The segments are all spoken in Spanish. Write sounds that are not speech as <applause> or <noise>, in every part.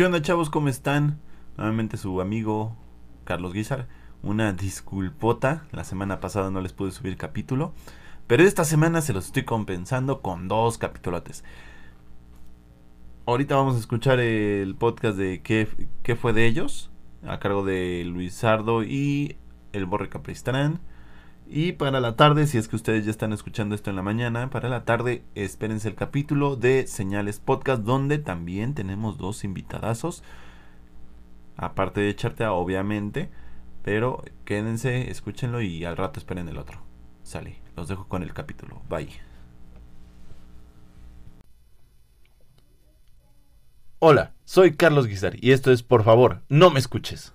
¿Qué onda chavos? ¿Cómo están? Nuevamente su amigo Carlos Guizar. Una disculpota, la semana pasada no les pude subir capítulo, pero esta semana se los estoy compensando con dos capítulos. Ahorita vamos a escuchar el podcast de ¿Qué, qué fue de ellos? A cargo de Luisardo y el Borre Capristrán. Y para la tarde, si es que ustedes ya están escuchando esto en la mañana, para la tarde espérense el capítulo de Señales Podcast, donde también tenemos dos invitadazos. Aparte de Chartea, obviamente. Pero quédense, escúchenlo y al rato esperen el otro. Sale, los dejo con el capítulo. Bye. Hola, soy Carlos Guizar y esto es Por favor, no me escuches.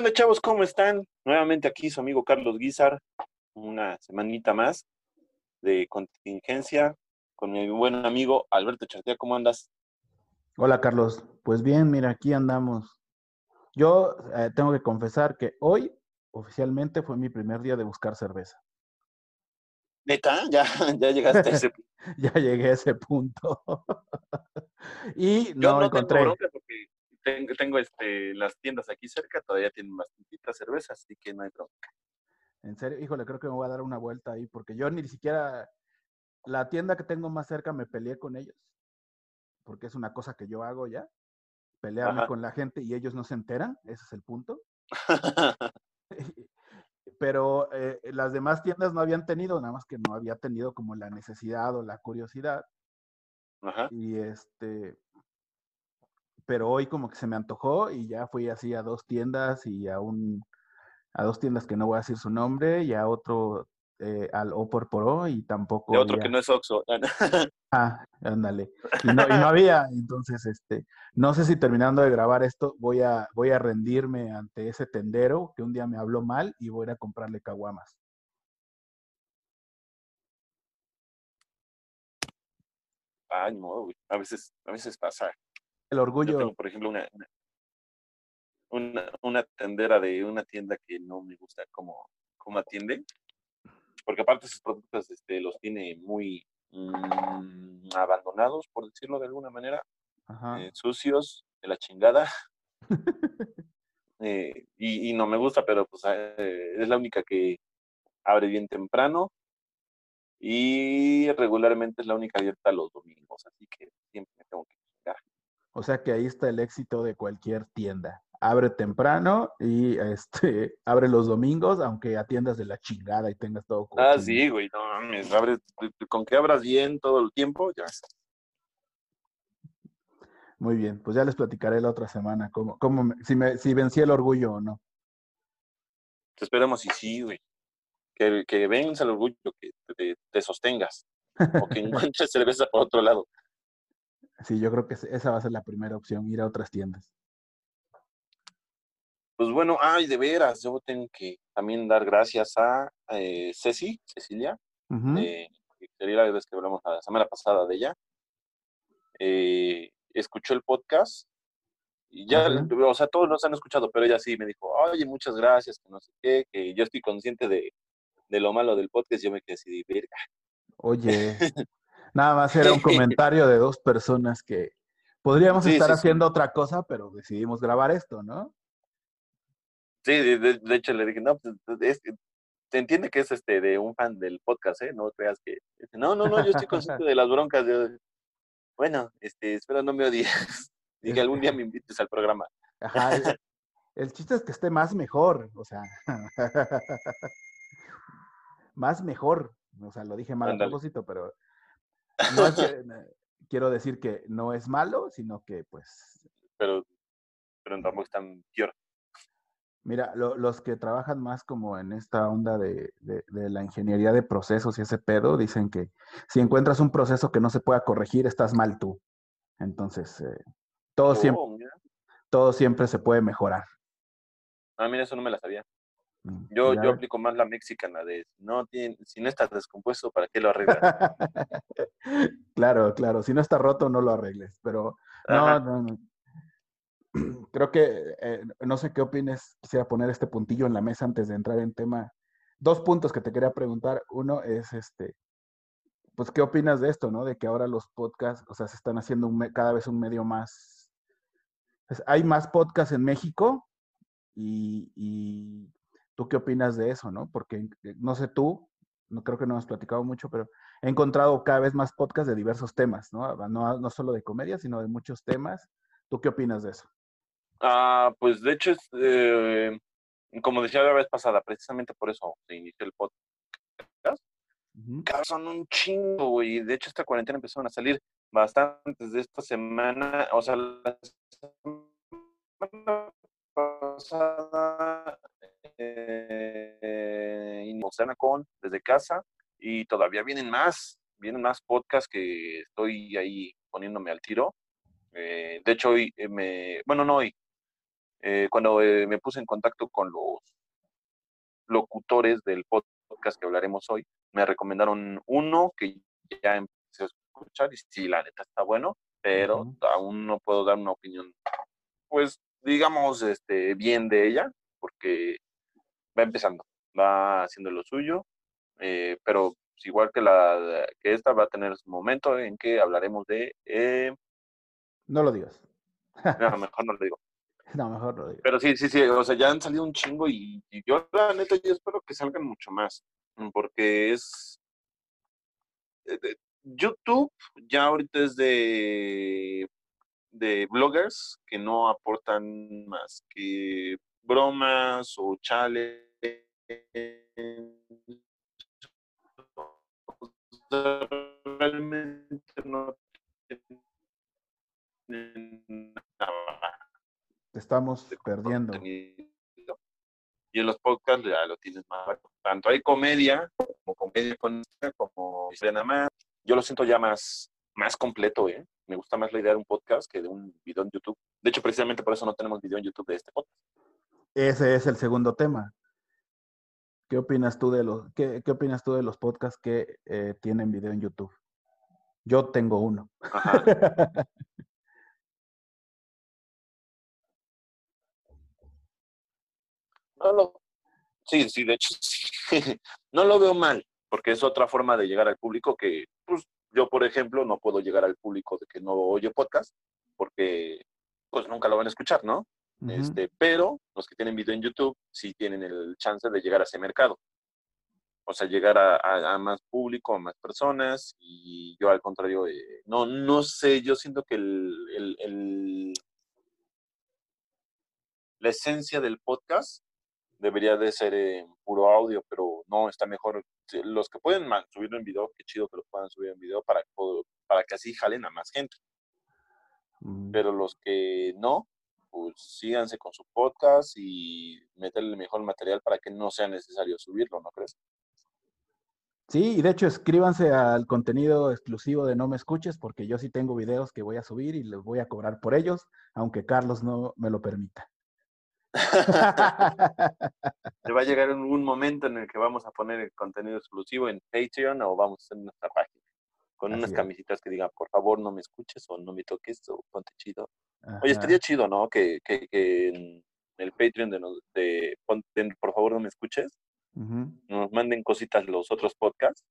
Onda, chavos? ¿Cómo están? Nuevamente aquí su amigo Carlos Guizar, una semanita más de contingencia con mi buen amigo Alberto Chartea. ¿Cómo andas? Hola, Carlos. Pues bien, mira, aquí andamos. Yo eh, tengo que confesar que hoy oficialmente fue mi primer día de buscar cerveza. ¿Neta? Ya, ya llegaste a ese punto. <laughs> ya llegué a ese punto. <laughs> y no, encontré. porque tengo, tengo este, las tiendas aquí cerca, todavía tienen bastantitas cervezas, así que no hay problema. En serio, híjole, creo que me voy a dar una vuelta ahí, porque yo ni siquiera, la tienda que tengo más cerca me peleé con ellos, porque es una cosa que yo hago ya, pelearme Ajá. con la gente y ellos no se enteran, ese es el punto. <laughs> <laughs> Pero eh, las demás tiendas no habían tenido, nada más que no había tenido como la necesidad o la curiosidad. Ajá. Y este, pero hoy como que se me antojó y ya fui así a dos tiendas y a un, a dos tiendas que no voy a decir su nombre y a otro, eh, al O por Poró y tampoco. De otro había- que no es Oxxo. <laughs> Ah, ándale. Y no, y no había, entonces, este, no sé si terminando de grabar esto voy a, voy a rendirme ante ese tendero que un día me habló mal y voy a ir a comprarle caguamas. Ay, no, güey. A veces, a veces pasa. El Yo orgullo, tengo, por ejemplo, una, una, tendera de una tienda que no me gusta cómo, cómo atiende. Porque aparte sus productos este, los tiene muy mm, abandonados, por decirlo de alguna manera. eh, sucios, de la chingada. <laughs> Eh, y, y no me gusta, pero pues eh, es la única que abre bien temprano y regularmente es la única abierta los domingos, así que siempre me tengo que. O sea que ahí está el éxito de cualquier tienda. Abre temprano y este, <laughs> abre los domingos, aunque atiendas de la chingada y tengas todo Ah, sí, güey, no mames, abres- con que abras bien todo el tiempo, ya. Muy bien, pues ya les platicaré la otra semana cómo, cómo me- si, me, si vencí el orgullo o no. Te esperamos y sí, güey. Que, que vengas al orgullo, que te, te sostengas, o que <laughs> encuentres cerveza por otro lado. Sí, yo creo que esa va a ser la primera opción, ir a otras tiendas. Pues bueno, ay, de veras, yo tengo que también dar gracias a eh, Ceci, Cecilia, Ujú. eh, que sería la vez que hablamos la semana pasada de ella. Eh, escuchó el podcast y ya, o sea, todos los han escuchado, pero ella sí me dijo, oye, muchas gracias, que no sé qué, que yo estoy consciente de, de lo malo del podcast, yo me quedé así de verga. Oye, <laughs> nada más era un comentario de dos personas que podríamos Sí, estar sí, sí. haciendo otra cosa, pero decidimos grabar esto, ¿no? Sí, de, hecho le dije, no, pues, es que se entiende que es este de un fan del podcast, ¿eh? No creas que. No, no, no, yo estoy consciente <laughs> de las broncas. de- bueno, este, espero no me odies. <laughs> Y que algún día me invites al programa. Ajá, el, el chiste es que esté más mejor, o sea, <laughs> más mejor, o sea, lo dije mal a propósito, pero no es <laughs> que, quiero decir que no es malo, sino que pues Pero, pero tampoco es tan peor. Mira, los que trabajan más como en esta onda de, la ingeniería de procesos y ese pedo, dicen que si encuentras un proceso que no se pueda corregir, estás mal tú. Entonces, eh, todo, siempre, oh, todo siempre se puede mejorar. Ah, mira, eso no me la sabía. Mm, yo, yo aplico más la mexicana de no tiene, si no estás descompuesto, ¿para qué lo arreglas? <laughs> claro, claro. Si no está roto, no lo arregles. Pero no, no, no, <clears throat> creo que, eh, no sé qué opines, quisiera poner este puntillo en la mesa antes de entrar en tema. Dos puntos que te quería preguntar. Uno es, este, pues, ¿qué opinas de esto, no? De que ahora los podcasts, o sea, se están haciendo cada vez un medio más... Pues, hay más podcasts en México y, tú qué opinas de eso, ¿no? Porque, eh, no sé tú, no creo que no hemos platicado mucho, pero he encontrado cada vez más podcasts de diversos temas, ¿no? No, no solo de comedia, sino de muchos temas. ¿Tú qué opinas de eso? Ah, pues de hecho, eh, como decía la vez pasada, precisamente por eso se inició el podcast. Son un chingo, güey. De hecho, esta cuarentena empezaron a salir bastantes de esta semana. O sea, la semana pasada eh, con desde casa y todavía vienen más, vienen más podcasts que estoy ahí poniéndome al tiro. Eh, de hecho, hoy eh, me, bueno, no hoy, eh, cuando me puse en contacto con los locutores del podcast que hablaremos hoy, me recomendaron uno que ya empecé a escuchar y sí, la neta está bueno, pero aún no puedo dar una opinión, pues digamos, este, bien de ella, porque va empezando, va haciendo lo suyo, eh, pero igual que la que esta va a tener su momento en que hablaremos de... no lo digas. no, <laughs> mejor no lo digo. No, mejor lo digo. Pero sí, sí, sí, o sea, ya han salido un chingo y, yo la neta yo espero que salgan mucho más, mm, porque es... Eh, YouTube ya ahorita es de, de bloggers que no aportan más que bromas o chales. Realmente no te estamos perdiendo. Y en los podcasts ya lo tienes más. Tanto hay comedia, como comedia con como nada más. Yo lo siento ya más, más completo, ¿eh? Me gusta más la idea de un podcast que de un video en YouTube. De hecho, precisamente por eso no tenemos video en YouTube de este podcast. Ese es el segundo tema. ¿Qué opinas tú de los, qué, qué opinas tú de los podcasts que eh, tienen video en YouTube? Yo tengo uno. <laughs> No lo, sí, sí, de hecho, <laughs> no lo veo mal, porque es otra forma de llegar al público que, pues, yo, por ejemplo, no puedo llegar al público de que no oye podcast, porque, pues, nunca lo van a escuchar, ¿no? Este, pero los que tienen video en YouTube sí tienen el chance de llegar a ese mercado. O sea, llegar a, más público, a más personas, y yo al contrario, eh, no, no sé, yo siento que el, la esencia del podcast debería de ser en puro audio, pero no, está mejor. Los que pueden subirlo en video, qué chido que lo puedan subir en video para, para que así jalen a más gente. Mm. Pero los que no, pues síganse con su podcast y meterle el mejor material para que no sea necesario subirlo, ¿no crees? Sí, y de hecho escríbanse al contenido exclusivo de No Me Escuches, porque yo sí tengo videos que voy a subir y les voy a cobrar por ellos, aunque Carlos no me lo permita. Le <laughs> <laughs> va a llegar un, momento en el que vamos a poner el contenido exclusivo en Patreon o vamos a hacer nuestra página con unas camisitas que digan, por favor, no me escuches o no me toques o ponte chido. Oye, estaría chido, ¿no? Que, que, en el Patreon de, de, por favor, no me escuches, nos manden cositas los otros podcasts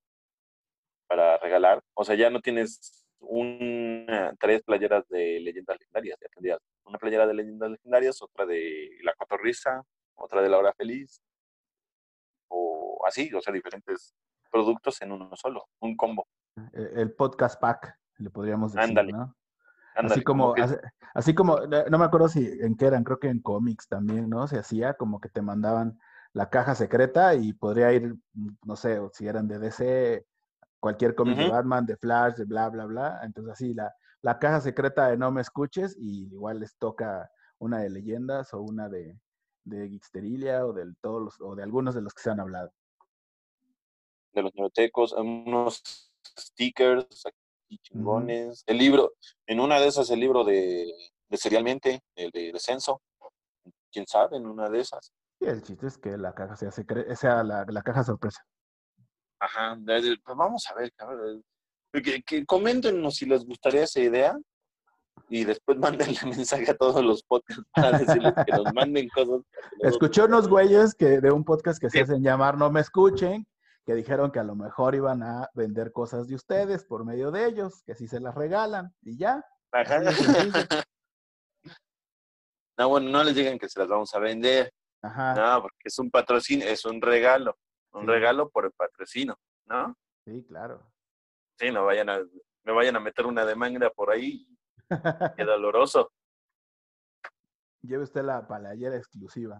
para regalar. O sea, ya no tienes una, tres playeras de leyendas legendarias, ya tendrías una playera de leyendas legendarias, otra de la cotorriza, otra de la hora feliz, o así, o sea, diferentes productos en uno solo, un combo. E, el podcast pack, le podríamos decir, ¿no? así como, así, como, no me acuerdo si en qué eran, creo que en cómics también, ¿no? Se hacía como que te mandaban la caja secreta y podría ir, no sé, si eran de DC, cualquier cómic de Batman, de Flash, de bla, bla, bla. Entonces así, la, la caja secreta de No Me Escuches y igual les toca una de leyendas o una de, de Gixterilia o, del, todos los, o de algunos de los que se han hablado. De los neurotecos, unos stickers aquí chingones. El libro, en una de esas el libro de, de Serialmente, el de Descenso. Quién sabe, en una de esas. Y el chiste es que la caja sea, sea la, la caja sorpresa. Ajá, pues vamos a ver, cabrón. Que, que coméntenos si les gustaría esa idea y después <laughs> mándenle mensaje a todos los podcasts para decirles que nos manden cosas. Escuché unos güeyes que de un podcast que se hacen llamar No Me Escuchen, que dijeron que a lo mejor iban a vender cosas de ustedes por medio de ellos, que si se las regalan y ya. Ajá. <laughs> No, bueno, no les digan que se las vamos a vender. Ajá, No, porque es un patrocinio, es un regalo. Un Sí. regalo por el patrocino, ¿no? sí, claro. Sí, no vayan a, me vayan a meter una demanda por ahí. Qué <laughs> doloroso. Lleve usted la playera exclusiva.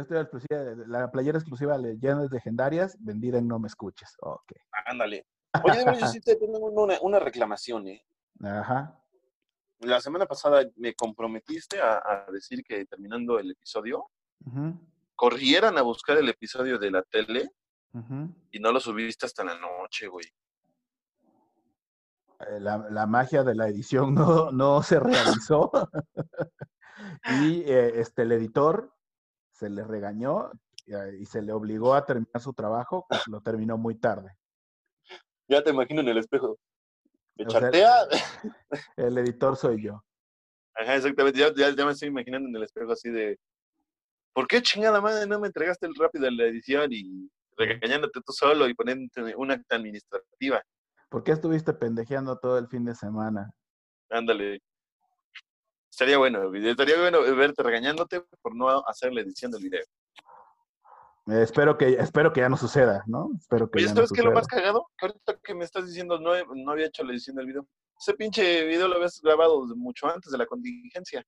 Usted la, exclusiva, la playera exclusiva de Leyendas Legendarias vendida en No Me Escuches. Ok. Ándale. Oye, yo sí te tengo una, una reclamación, ¿eh? Ajá. La semana pasada me comprometiste a, a decir que terminando el episodio, corrieran a buscar el episodio de la tele y no lo subiste hasta la noche, güey. Eh, La, la magia de la edición <laughs> no, no se realizó. <laughs> y eh, este, el editor se le regañó eh, y se le obligó a terminar su trabajo, pues lo terminó muy tarde. Ya te imagino en el espejo. Me sea, chartea. <laughs> El editor soy yo. Ajá, exactamente. Ya, ya, ya me estoy imaginando en el espejo así de. ¿Por qué chingada madre no me entregaste el rápido en la edición y regañándote tú solo y poniéndote una acta administrativa? ¿Por qué estuviste pendejeando todo el fin de semana? Ándale. Estaría bueno, estaría bueno verte regañándote por no hacer la edición del video. Eh, espero, que, espero que ya no suceda, ¿no? Espero que Oye, ya no ¿sabes qué es lo más cagado? Que ahorita que me estás diciendo no, he- no había hecho la edición del video. Ese pinche video lo habías grabado mucho antes de la contingencia.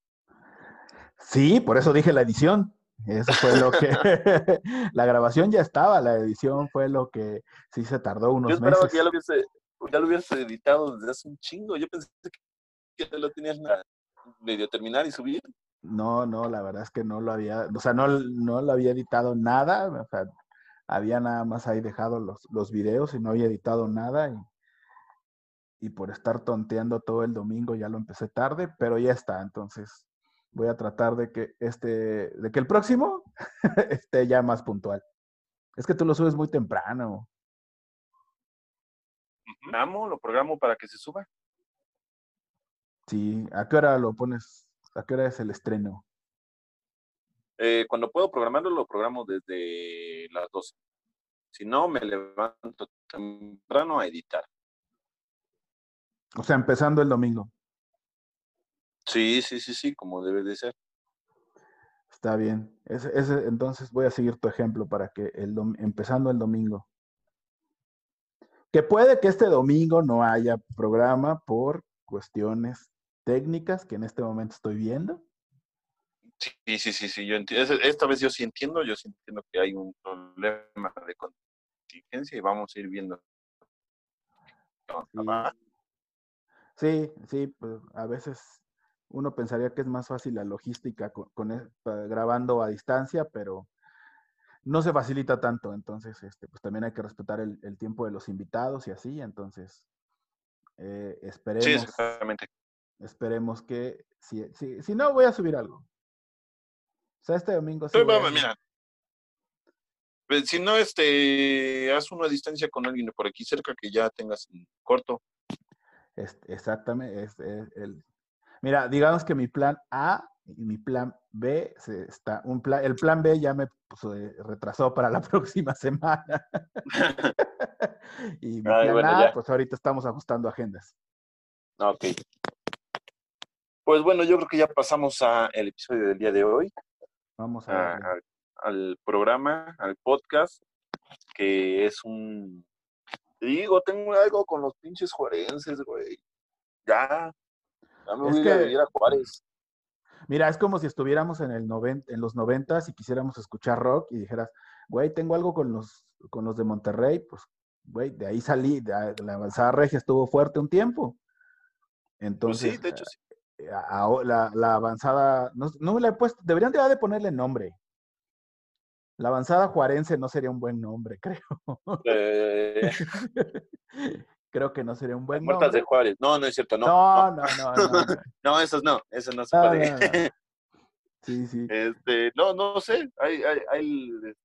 Sí, por eso dije la edición. Eso fue lo que... <laughs> <laughs> la grabación ya estaba, la edición fue lo que sí se tardó unos Yo esperaba meses. que ya lo hubiese, ya lo hubiese editado desde hace un chingo. Yo pensé que ya lo tenías na- medio terminar y subir. No, no, la verdad es que no lo había, o sea, no, no lo había editado nada, o sea, había nada más ahí dejado los, los videos y no había editado nada y, y por estar tonteando todo el domingo ya lo empecé tarde, pero ya está, entonces voy a tratar de que este, de que el próximo <laughs> esté ya más puntual. Es que tú lo subes muy temprano. Lo programo para que se suba. Sí, ¿a qué hora lo pones? ¿A qué hora es el estreno? Eh, cuando puedo programarlo, lo programo desde las 12. Si no, me levanto temprano a editar. O sea, empezando el domingo. Sí, sí, sí, sí, como debe de ser. Está bien. Ese, ese- entonces voy a seguir tu ejemplo para que el dom- empezando el domingo. Que puede que este domingo no haya programa por cuestiones técnicas que en este momento estoy viendo. Sí, sí, sí, sí, yo entiendo. Esta vez yo sí entiendo, yo sí entiendo que hay un problema de contingencia y vamos a ir viendo. Sí. Sí, sí, pues a veces uno pensaría que es más fácil la logística con, con e- grabando a distancia, pero no se facilita tanto. Entonces, este, pues también hay que respetar el, el tiempo de los invitados y así. Entonces, eh, Sí, esperemos. exactamente. Esperemos que, si, si, si no, voy a subir algo. O sea, este domingo sí voy a mira. Si no, este, haz una distancia con alguien por aquí cerca que ya tengas en corto. Este, exactamente. el, mira, digamos que mi plan A y mi plan B se está, un plan, el plan B ya me pues, retrasó para la <laughs> próxima semana. <laughs> y mi Ay, plan bueno, A, ya. pues ahorita estamos ajustando agendas. Ok. Pues bueno, yo creo que ya pasamos a el episodio del día de hoy, Vamos a- a al programa, al podcast, que es un... te Digo, tengo algo con los pinches juarenses, güey. Ya. Ya me Es voy a que- vivir a Juárez. Mira, es como si estuviéramos en, el noven- en los noventas y quisiéramos escuchar rock y dijeras, güey, tengo algo con los, con los de Monterrey, pues, güey, de ahí salí, de la avanzada regia estuvo fuerte un tiempo. Pues Entonces, sí, de hecho sí. A- a- la, la avanzada, no, no le he puesto, deberían de, de ponerle nombre. La avanzada juarense no sería un buen nombre, <laughs> creo. Eh, creo que no sería un buen Muertas de nombre. Juárez. No, no es cierto, no. No, No, no, no, <laughs> no. no. no, esos no, esos no se puede. <laughs> Sí, sí. Este, no, no sé. Hay, hay, hay, les.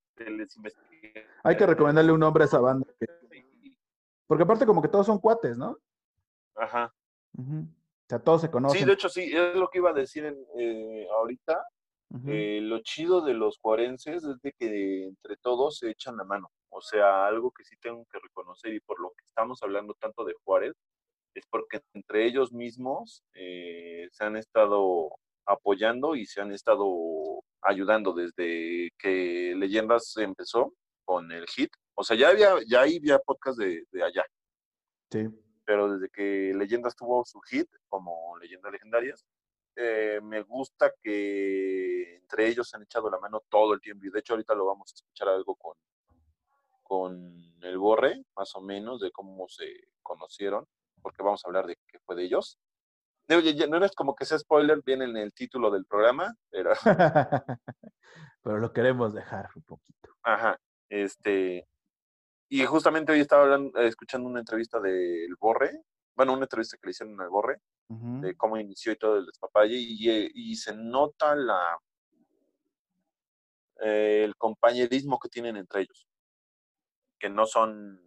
Hay que recomendarle un nombre a esa banda. que- Porque aparte como que todos son cuates, ¿no? Ajá. O sea, todos se conocen. Sí, de hecho, sí, es lo que iba a decir en, eh, ahorita. Ujú. Eh, lo chido de los cuarenses es de que entre todos se echan la mano. O sea, algo que sí tengo que reconocer y por lo que estamos hablando tanto de Juárez, es porque entre ellos mismos eh, se han estado apoyando y se han estado ayudando desde que Leyendas empezó con el hit. O sea, ya había, ya había podcast de, de allá, Sí. pero desde que Leyendas tuvo su hit como Leyendas Legendarias, eh, me gusta que entre ellos se han echado la mano todo el tiempo. Y de hecho, ahorita lo vamos a escuchar algo con, con el Borre, más o menos, de cómo se conocieron, porque vamos a hablar de qué fue de ellos. No, no es como que sea spoiler, viene en el título del programa, pero <laughs> Pero lo queremos dejar un poquito. Ajá, este, y justamente hoy estaba hablando- escuchando una entrevista del Borre, bueno, una entrevista que le hicieron al Borre, De cómo inició y todo el despapalle, y, eh, y se nota la eh, el compañerismo que tienen entre ellos, que no son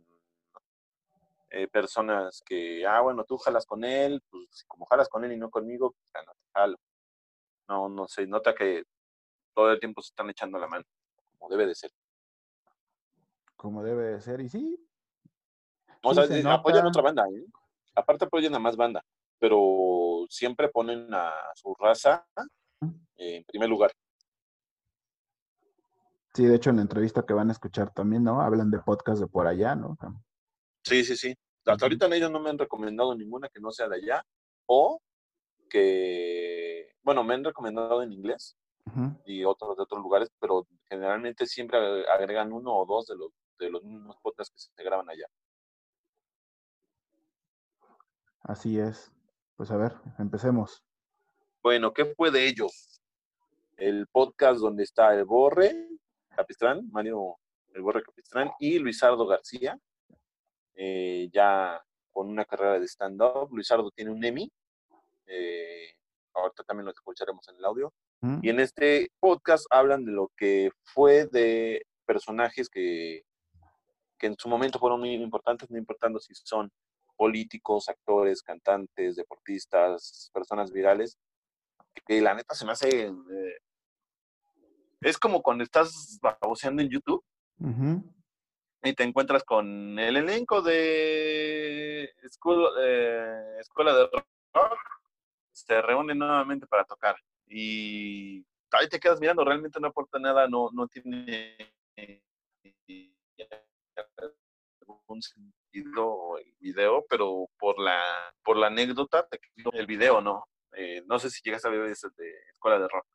eh, personas que, ah, bueno, tú jalas con él, pues como jalas con él y no conmigo, pues ya no te jalo. No, no se nota que todo el tiempo se están echando la mano, como debe de ser. Como debe de ser. Y sí, O Sí, sea, se eh, apoyan nota. otra banda, ¿eh? Aparte apoyan a más banda, pero siempre ponen a su raza eh, en primer lugar. sí, de hecho en la entrevista que van a escuchar también, ¿no? Hablan de podcast de por allá, ¿no? Sí, sí, sí. Hasta ahorita ellos no me han recomendado ninguna que no sea de allá o que, bueno, me han recomendado en inglés y otros de otros lugares, pero generalmente siempre ag- agregan uno o dos de los, de los mismos podcasts que se graban allá. Así es. Pues a ver, empecemos. Bueno, ¿qué fue de ellos? El podcast donde está el Borre Capistrán, Mario el Borre Capistrán y Luisardo García, eh, ya con una carrera de stand-up. Luisardo tiene un Emmy, eh, ahorita también lo escucharemos en el audio. Y en este podcast hablan de lo que fue de personajes que, que en su momento fueron muy importantes, no importando si son políticos, actores, cantantes, deportistas, personas virales, que la neta se me hace... eh, es como cuando estás baboseando en YouTube y te encuentras con el elenco de Escuela, eh, Escuela de Rock, se reúnen nuevamente para tocar y ahí te quedas mirando, realmente no aporta nada, no, no tiene algún sentido el video, pero por la, por la anécdota, te quedó el video, ¿no? Eh, no sé si llegaste a ver ese de Escuela de Rock.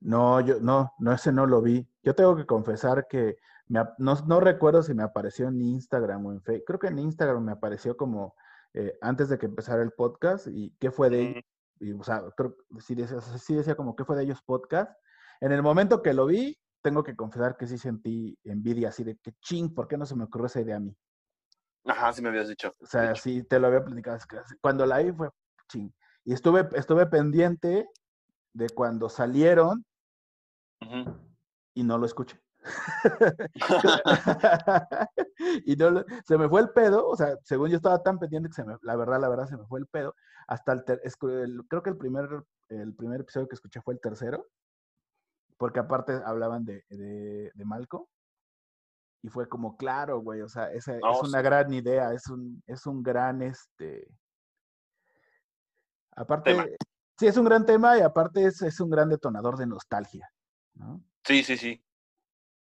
No, yo no, no, ese no lo vi. Yo tengo que confesar que me no, no recuerdo si me apareció en Instagram o en Facebook. Creo que en Instagram me apareció como eh, antes de que empezara el podcast y qué fue de ellos. Y, o sea, creo que sí decía, sí decía como qué fue de ellos podcast. En el momento que lo vi, tengo que confesar que sí sentí envidia así de que ching, ¿por qué no se me ocurrió esa idea a mí? Ajá, sí me habías dicho. O sea, de hecho. sí te lo había platicado. Cuando la vi fue ching. Y estuve, estuve pendiente de cuando salieron y no lo escuché. <laughs> <laughs> y no lo- se me fue el pedo, o sea, según yo estaba tan pendiente que se me, la verdad, la verdad, se me fue el pedo. Hasta el, ter- el- creo que el primer, el primer episodio que escuché fue el tercero, porque aparte hablaban de, de, de Malco. Y fue como, claro, güey, o sea, esa No, es una sí. gran idea, es un, es un gran, este... Aparte, Tema. sí, es un gran tema y aparte es, es un gran detonador de nostalgia, ¿no? Sí, sí, sí.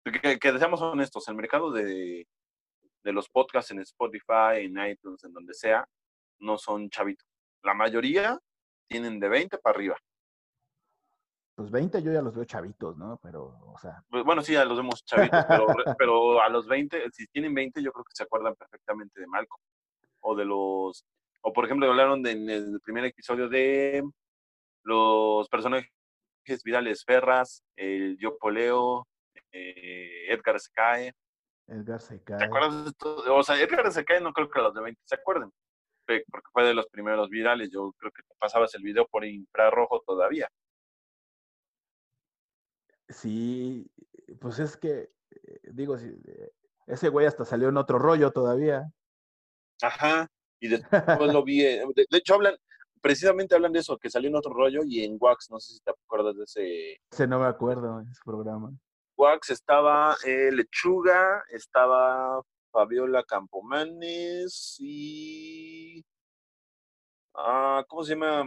Que, que seamos honestos, el mercado de, de los podcasts en Spotify, en iTunes, en donde sea, no son chavitos. La mayoría tienen de 20 para arriba. Pues 20 yo ya los veo chavitos, ¿no? Pero, o sea, Bueno, sí, ya los vemos chavitos, pero, <laughs> pero a los 20, si tienen 20, yo creo que se acuerdan perfectamente de Malcolm. O de los O por ejemplo, hablaron de- en el primer episodio de los personajes virales Ferras, el Yo Poleo, eh, Edgar se cae. Edgar se ¿Te cae. acuerdas de todo? O sea, Edgar se cae, no creo que los de 20 se acuerden, porque fue de los primeros virales. Yo creo que te pasabas el video por infrarrojo todavía. Sí, pues es que, eh, digo, si, eh, ese güey hasta salió en otro rollo todavía. Ajá. Y después <laughs> lo vi. eh, De, de hecho, hablan, precisamente hablan de eso, que salió en otro rollo y en Wax, no sé si te acuerdas de ese. Ese no me acuerdo, ese programa. Wax estaba eh, Lechuga, estaba Fabiola Campomanes y. Ah, ¿Cómo se llama?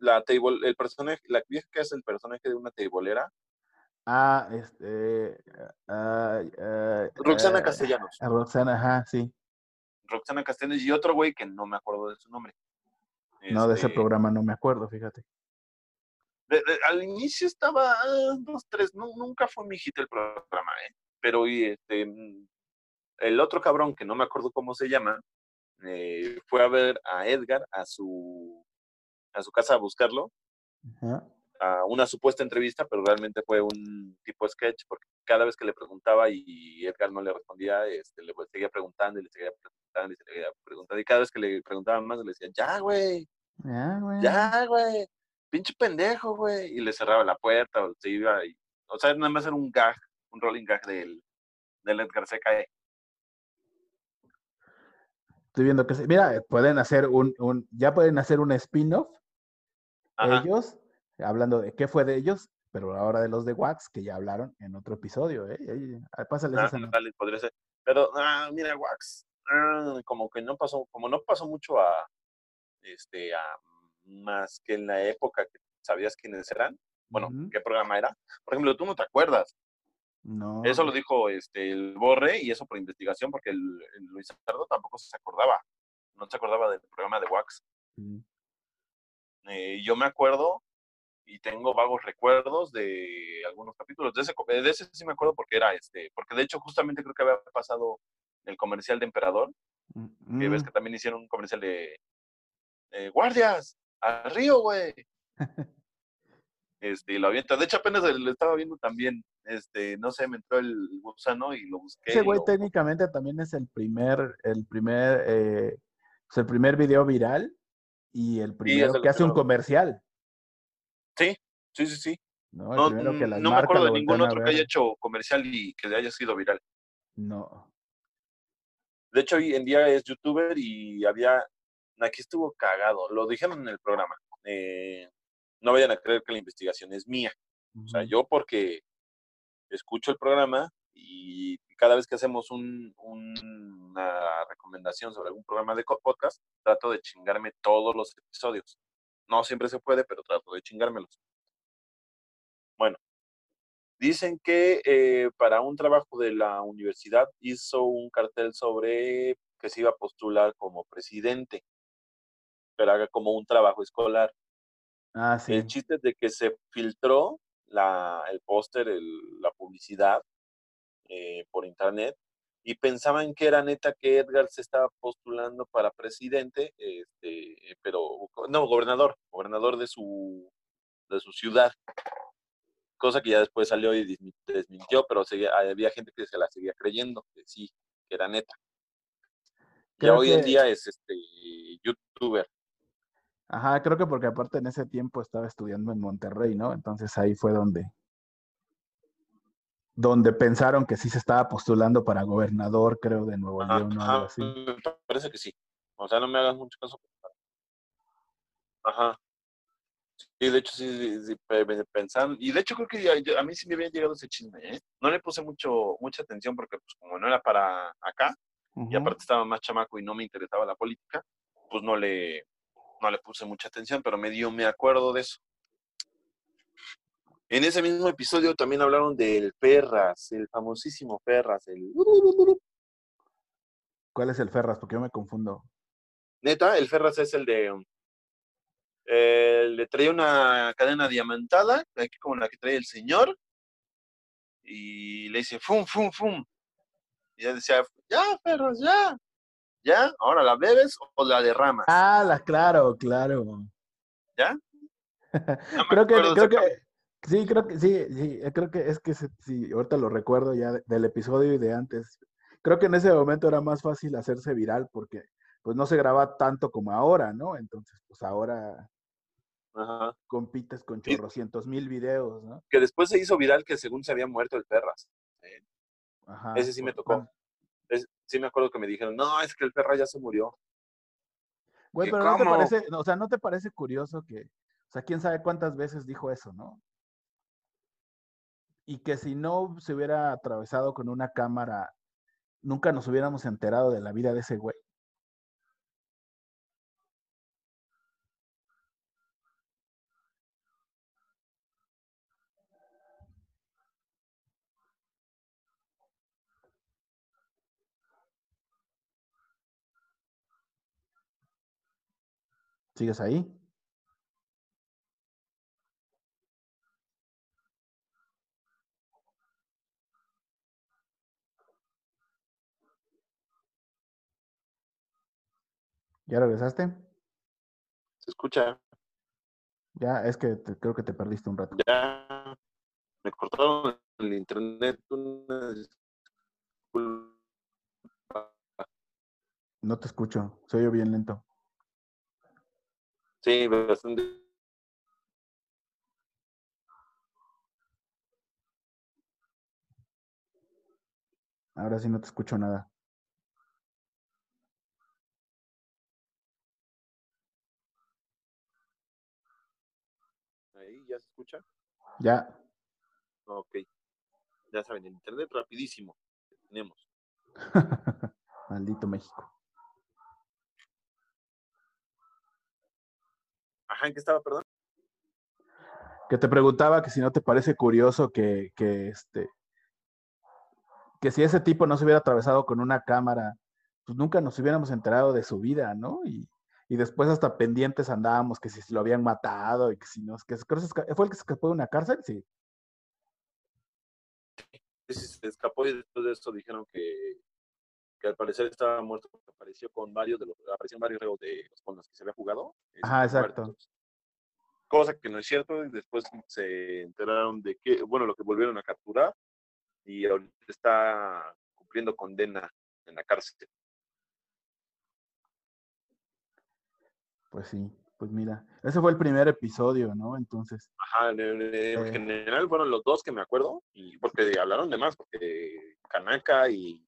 La table, el personaje, la vieja que hace el personaje de una teibolera, Ah, este. Roxana ah, Castellanos. a Roxana, ajá, sí. Roxana Castellanos y otro güey que no me acuerdo de su nombre. No, de ese Este, programa no me acuerdo, fíjate. de- de- al inicio estaba ah, dos, tres, nu- nunca fue mi hit el programa, ¿eh? Pero y, este, mm, el otro cabrón, que no me acuerdo cómo se llama, eh, fue a ver a Edgar a su, a su casa a buscarlo, Ajá. a una supuesta entrevista, pero realmente fue un tipo sketch, porque cada vez que le preguntaba y Edgar no le respondía, este, le seguía preguntando y le seguía preguntando y le seguía preguntando, y cada vez que le preguntaban más, le decía, ya, güey, Ya, güey. ya, güey, pinche pendejo, güey. Y le cerraba la puerta o se iba. y- o sea, nada más era un gag, un rolling gag del, del Edgar se cae. Estoy viendo que, se- mira, pueden hacer un, un, ya pueden hacer un spin-off Ajá. ellos, hablando de qué fue de ellos, pero ahora de los de Wax, que ya hablaron en otro episodio, ¿eh? Ahí, pásales Ah, esa nota. dale, podría ser. Pero, ah, mira, Wax, ah, como que no pasó, como no pasó mucho a, este, a más que en la época que sabías quiénes eran, bueno, qué programa era. Por ejemplo, tú no te acuerdas. No. Eso lo dijo este, el Borre y eso por investigación, porque el, el Luis Sardo tampoco se acordaba. No se acordaba del programa de Wax. Eh, yo me acuerdo y tengo vagos recuerdos de algunos capítulos. De ese, de ese sí me acuerdo porque era este, porque de hecho justamente creo que había pasado el comercial de Emperador, que ves Mm. que también hicieron un comercial de eh, guardias, al río, güey. <laughs> Este, y lo avienta. De hecho, apenas lo estaba viendo también. Este, no sé, me entró el gusano y lo busqué. Ese güey lo- técnicamente también es el primer, el primer, eh, pues, el primer video viral y el primero el que hace un comercial, Sí, sí, sí, sí. ¿no? Que mm, las no me acuerdo de ningún otro que haya hecho comercial y que haya sido viral. No. De hecho, hoy en día es youtuber y había. Aquí estuvo cagado. Lo dijeron en el programa. eh, no vayan a creer que la investigación es mía. O sea, yo porque escucho el programa y cada vez que hacemos un- un- una recomendación sobre algún programa de podcast, trato de chingarme todos los episodios. No siempre se puede, pero trato de chingármelos. Bueno, dicen que eh, para un trabajo de la universidad hizo un cartel sobre que se iba a postular como presidente, pero haga como un trabajo escolar. Ah, sí. El chiste es de que se filtró la, el póster, la publicidad eh, por internet y pensaban que era neta que Edgar se estaba postulando para presidente, este, pero no, gobernador, gobernador de su, de su ciudad. Cosa que ya después salió y desmi- desmintió, pero seguía- había gente que se la seguía creyendo, que sí, que era neta. Ya Creo hoy en día es este youtuber. Ajá, creo que porque aparte en ese tiempo estaba estudiando en Monterrey, ¿no? Entonces ahí fue donde, donde pensaron que sí se estaba postulando para gobernador, creo, de Nuevo León o algo así. me parece que sí. O sea, no me hagas mucho caso. Ajá. Sí, de hecho, sí, sí, sí, pe- pe- pensaron. Y de hecho, creo que a mí sí me había llegado ese chisme, ¿eh? No le puse mucho, mucha atención porque, pues, como no era para acá, y aparte estaba más chamaco y no me interesaba la política, pues no le, no le puse mucha atención, pero medio me acuerdo de eso. En ese mismo episodio también hablaron del Ferras, el famosísimo Ferras, el... ¿Cuál es el Ferras? Porque yo me confundo. Neta, el Ferras es el de... um, eh, le traía una cadena diamantada, aquí como la que trae el señor, y le dice, fum, fum, fum. Y ya decía, ya, Ferras, ya. ¿Ya? Ahora la bebes o la derramas. Ah, la, claro, claro. ¿Ya? <laughs> No creo que, creo que. Sí, creo que, sí, sí, eh, creo que es que sí, ahorita lo recuerdo ya de- del episodio y de antes. Creo que en ese momento era más fácil hacerse viral porque pues no se graba tanto como ahora, ¿no? Entonces, pues ahora Ajá. compites con chorrocientos mil videos, ¿no? Que después se hizo viral que según se había muerto el Ferras. Eh, Ajá. Ese sí me cu- tocó. es- sí me acuerdo que me dijeron, no, es que el Ferras ya se murió. Güey, ¿Qué, pero no te parece, o sea, ¿no te parece curioso que, o sea, quién sabe cuántas veces dijo eso, ¿no? Y que si no se hubiera atravesado con una cámara, nunca nos hubiéramos enterado de la vida de ese güey. ¿Sigues ahí? ¿Ya regresaste? Se escucha, Ya, es que te- creo que te perdiste un rato. ya me cortaron el internet. una. No te escucho, se oye bien lento. Sí, bastante. Ahora sí no te escucho nada. Ahí ya se escucha. Ya, Ok. Ya saben, el internet rapidísimo. Tenemos. <laughs> maldito México. Ajá, ¿en qué estaba, perdón? Que te preguntaba que si no te parece curioso que, que este que si ese tipo no se hubiera atravesado con una cámara, pues nunca nos hubiéramos enterado de su vida, ¿no? Y, y después hasta pendientes andábamos que si lo habían matado y que si no, que se- creo que fue el que se escapó de una cárcel, sí. Sí, se escapó y después de esto dijeron que, que al parecer estaba muerto porque apareció con varios de los, aparecieron varios reos de los con los que se había jugado. este, Ajá, exacto. muertos. Cosa que no es cierto, y después se enteraron de que, bueno, lo que volvieron a capturar y ahorita está cumpliendo condena en la cárcel. Pues sí, pues mira, ese fue el primer episodio, ¿no? Entonces, Ajá, en, en- en Eh. general fueron los dos que me acuerdo, y porque hablaron de más, porque Kanaka y,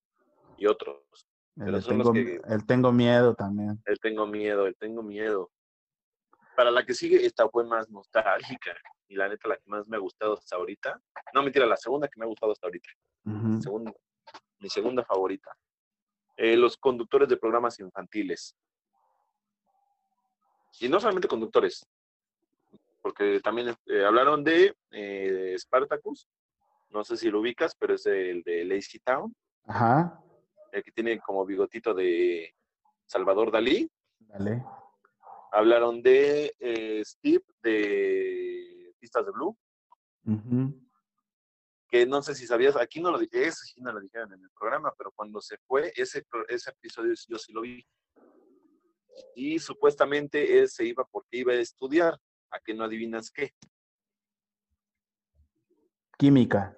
y otros. el, Pero tengo, que- el tengo miedo también. El tengo miedo, el tengo miedo. Para la que sigue, esta fue más nostálgica. Y la neta, la que más me ha gustado hasta ahorita. No, mentira, la segunda que me ha gustado hasta ahorita. Segunda, mi segunda favorita. Eh, los conductores de programas infantiles. Y no solamente conductores, porque también eh, hablaron de eh, Spartacus. No sé si lo ubicas, pero es el de Lazy Town, Ajá, el que tiene como bigotito de Salvador Dalí. dale. Hablaron de eh, Steve de Pistas de Blue, que no sé si sabías, aquí no lo sí no lo dijeron en el programa, pero cuando se fue, ese, ese episodio yo sí lo vi. Y supuestamente él se iba porque iba a estudiar, a que no adivinas qué. Química.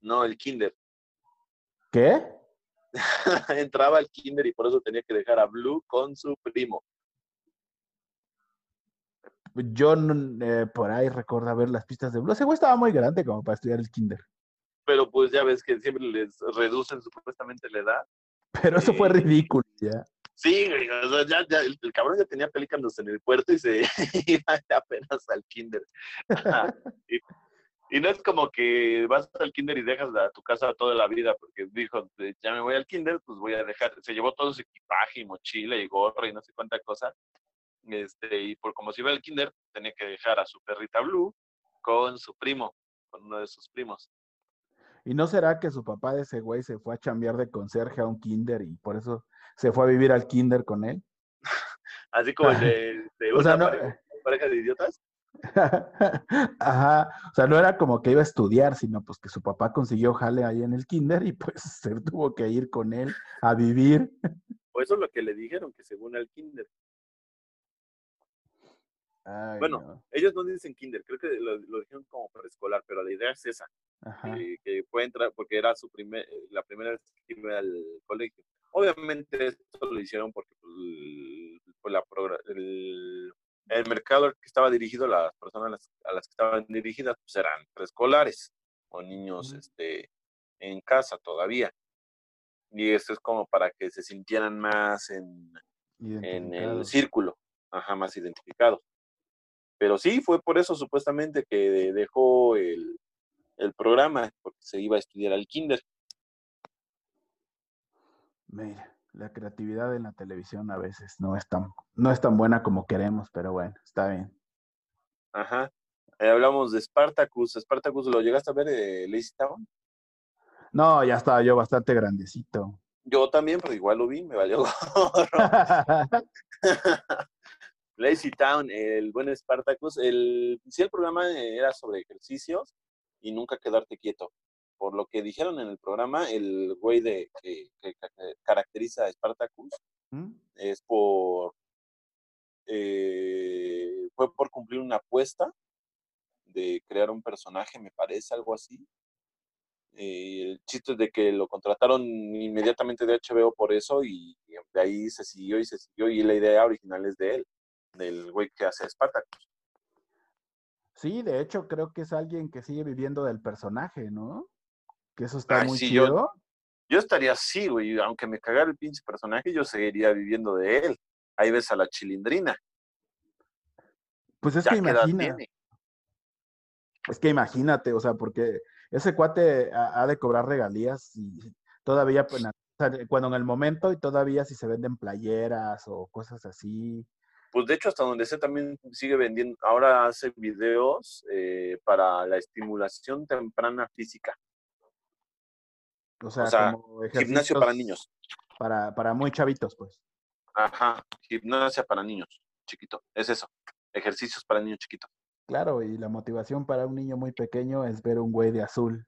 No, el kinder. <laughs> ¿Qué? Entraba al kinder y por eso tenía que dejar a Blue con su primo. Yo eh, por ahí recuerdo ver las pistas de Blue. Ese güey estaba muy grande como para estudiar el kinder. Pero pues ya ves que siempre les reducen supuestamente la edad. Pero eso fue ridículo, ya. Sí, güey, o sea, ya, ya, el, el cabrón ya tenía pelícanos en el puerto y se <laughs> iba apenas al kinder. y, no es como que vas al kinder y dejas a tu casa toda la vida, porque dijo, de, ya me voy al kinder, pues voy a dejar, se llevó todo su equipaje y mochila y gorra y no sé cuánta cosa. Este, y por como se iba al kinder, tenía que dejar a su perrita Blue con su primo, con uno de sus primos. ¿Y no será que su papá de ese güey se fue a chambear de conserje a un kinder y por eso se fue a vivir al kinder con él? <laughs> Así como el <laughs> de, de O sea, una no- pareja, pareja de idiotas. <laughs> Ajá, o sea, no era como que iba a estudiar, sino pues que su papá consiguió jale ahí en el kinder y pues se tuvo que ir con él a vivir. O eso es lo que le dijeron, que según el kinder. Ay, Bueno, no. ellos no dicen kinder, creo que lo, lo dijeron como preescolar, pero la idea es esa, que, que puede entrar porque era su primer, la primera vez que iba al colegio. Obviamente esto lo hicieron porque pues, el, la progra- el, el mercado al que estaba dirigido, las personas a las, a las que estaban dirigidas, pues eran preescolares o niños este, en casa todavía. Y esto es como para que se sintieran más en, en el círculo, ajá, más identificados. Pero sí, fue por eso supuestamente que dejó el, el programa, porque se iba a estudiar al kinder. Mira, la creatividad en la televisión a veces no es tan, no es tan buena como queremos, pero bueno, está bien. Ajá. Eh, hablamos de Spartacus. Spartacus, ¿lo llegaste a ver, eh, Lazy Town? No, ya estaba yo bastante grandecito. Yo también, pero igual lo vi, me valió. <laughs> <laughs> Lazy Town, el buen Spartacus. El, sí, el programa era sobre ejercicios y nunca quedarte quieto. Por lo que dijeron en el programa, el güey de, que, que ca- caracteriza a Spartacus ¿Mm? es por eh, fue por cumplir una apuesta de crear un personaje, me parece, algo así. Eh, el chiste es de que lo contrataron inmediatamente de HBO por eso y, y de ahí se siguió y se siguió y la idea original es de él, del güey que hace Spartacus. Sí, de hecho creo que es alguien que sigue viviendo del personaje, ¿no? Que eso está Ay, muy sí, chido. Yo estaría así, güey, aunque me cagara el pinche personaje, yo seguiría viviendo de él. Ahí ves a la chilindrina. Pues es ya que imagina, es que imagínate, o sea, porque ese cuate ha, ha de cobrar regalías y todavía pues, cuando en el momento y todavía si se venden playeras o cosas así. Pues de hecho, hasta donde sé, también sigue vendiendo. Ahora hace videos eh, para la estimulación temprana física. O sea, sea, como Gimnasio para niños. Para, para muy chavitos, pues. Ajá, gimnasia para niños, chiquito. Es eso. Ejercicios para niños chiquitos. Claro, y la motivación para un niño muy pequeño es ver un güey de azul,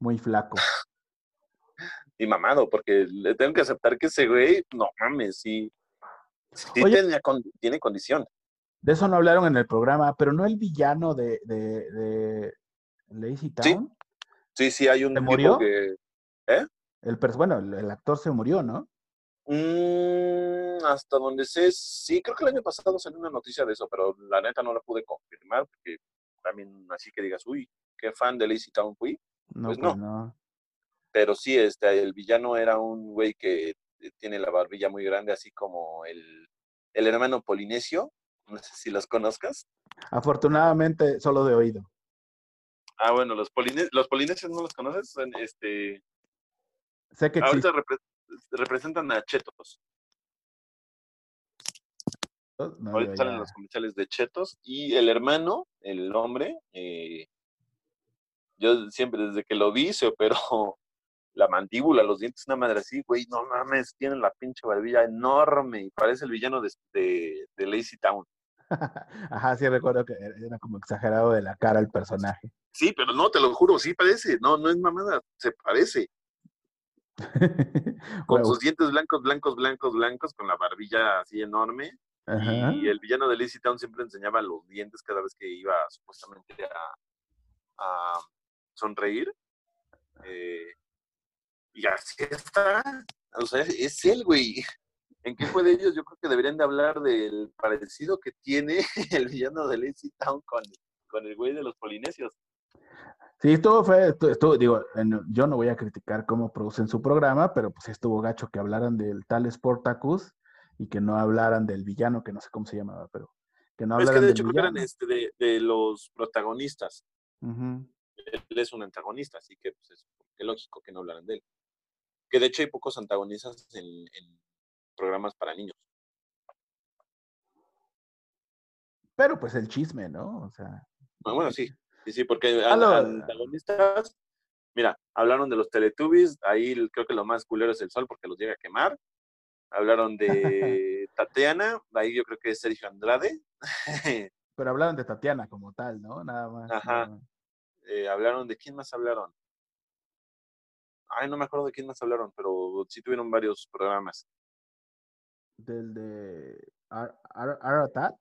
muy flaco. <laughs> Y mamado, porque le tengo que aceptar que ese güey, no mames, sí. Oye. tiene condición. De eso no hablaron en el programa, pero no el villano de, de, de Lazy Town. Sí, sí, hay un ¿Se tipo murió? que. El pers- bueno, el, el actor se murió, ¿no? Mm, hasta donde sé, sí, creo que el año pasado salió una noticia de eso, pero la neta no la pude confirmar, porque también así que digas, uy, qué fan de Lazy Town fui. No, Pues pues no. no. Pero sí, este, el villano era un güey que eh, tiene la barbilla muy grande, así como el, el hermano polinesio. No sé si los conozcas. Afortunadamente, solo de oído. Ah, bueno, los, poline- los polinesios no los conoces. Son, Este, Sé que ahorita repre- representan a Chetos. No, Ahorita salen los comerciales de Chetos. Y el hermano, el hombre, eh, yo siempre desde que lo vi se operó <laughs> la mandíbula, los dientes, una madre así, güey, no mames, tiene la pinche barbilla enorme y parece el villano de, de, de Lazy Town. <laughs> Ajá, sí recuerdo que era como exagerado de la cara el personaje. Sí, pero no, te lo juro, sí parece, no, no es mamada, se parece, <laughs> con sus dientes blancos, blancos, blancos, blancos, con la barbilla así enorme, ajá. y el villano de Lazy Town siempre enseñaba los dientes cada vez que iba supuestamente a, a sonreír, eh, y así está, o sea, es, es él, güey. ¿En qué fue de ellos? Yo creo que deberían de hablar del parecido que tiene <laughs> el villano de Lazy Town con, con el güey de los polinesios. Sí, estuvo feo, estu- estuvo, digo, en- yo no voy a criticar cómo producen su programa, pero pues estuvo gacho que hablaran del tal Sportacus y que no hablaran del villano, que no sé cómo se llamaba, pero que no es que hablaran de hecho creo que eran este, de, de los protagonistas. Él es un antagonista, así que pues, es lógico que no hablaran de él. Que de hecho hay pocos antagonistas en, en programas para niños. Pero pues el chisme, ¿no? O sea, Bueno, sí, sí, sí, porque Ah, an- lo- antagonistas, mira, hablaron de los Teletubbies, ahí creo que lo más culero es el sol porque los llega a quemar. Hablaron de <laughs> Tatiana, ahí yo creo que es Sergio Andrade. pero hablaron de Tatiana como tal, ¿no? Nada más. Ajá. Eh, hablaron de quién más hablaron. Ay, no me acuerdo de quién más hablaron, pero sí tuvieron varios programas. Del de Ar- Ar-.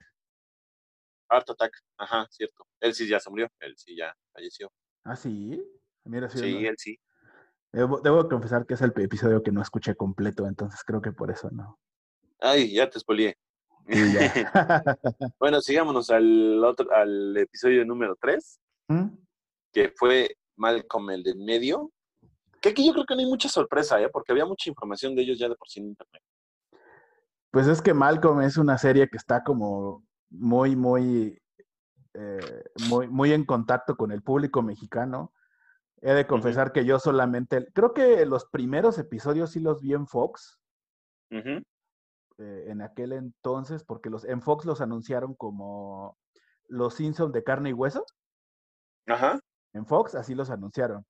Art Attack, ajá, cierto. Él sí ya se murió, él sí ya falleció. Ah, sí. Mira, sí, Sí, no. él sí. Debo, debo confesar que es el episodio que no escuché completo, entonces creo que por eso no. Ay, ya te. Sí, ya. <laughs> bueno, sigámonos al otro, al episodio número 3, ¿Mm? que fue Malcolm el de medio. Que aquí yo creo que no hay mucha sorpresa, ¿eh? porque había mucha información de ellos ya de por sí en internet. Pues es que Malcolm es una serie que está como muy, muy, eh, muy, muy en contacto con el público mexicano. He de confesar que yo solamente, creo que los primeros episodios sí los vi en Fox, eh, en aquel entonces, porque los, en Fox los anunciaron como los Simpsons de carne y hueso. Ajá. En Fox así los anunciaron.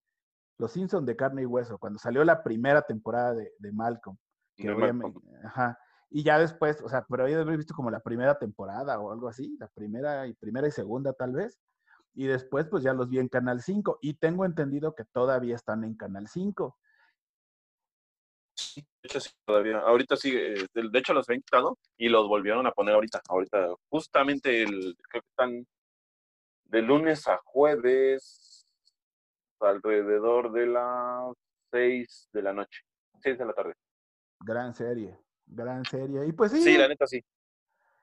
Los Simpsons de carne y hueso, cuando salió la primera temporada de, de Malcolm. que de Malcolm. ajá. Y ya después, o sea, pero ahí haber visto como la primera temporada o algo así, la primera y primera y segunda tal vez. Y después, pues ya los vi en Canal 5. Y tengo entendido que todavía están en Canal 5. Sí, de hecho sí, todavía. Ahorita sí, de de hecho los habían quitado y los volvieron a poner ahorita. Ahorita, justamente, el, creo que están de lunes a jueves, alrededor de las 6 de la noche, 6 de la tarde. Gran serie, gran serie. Y pues sí, Sí, la neta sí.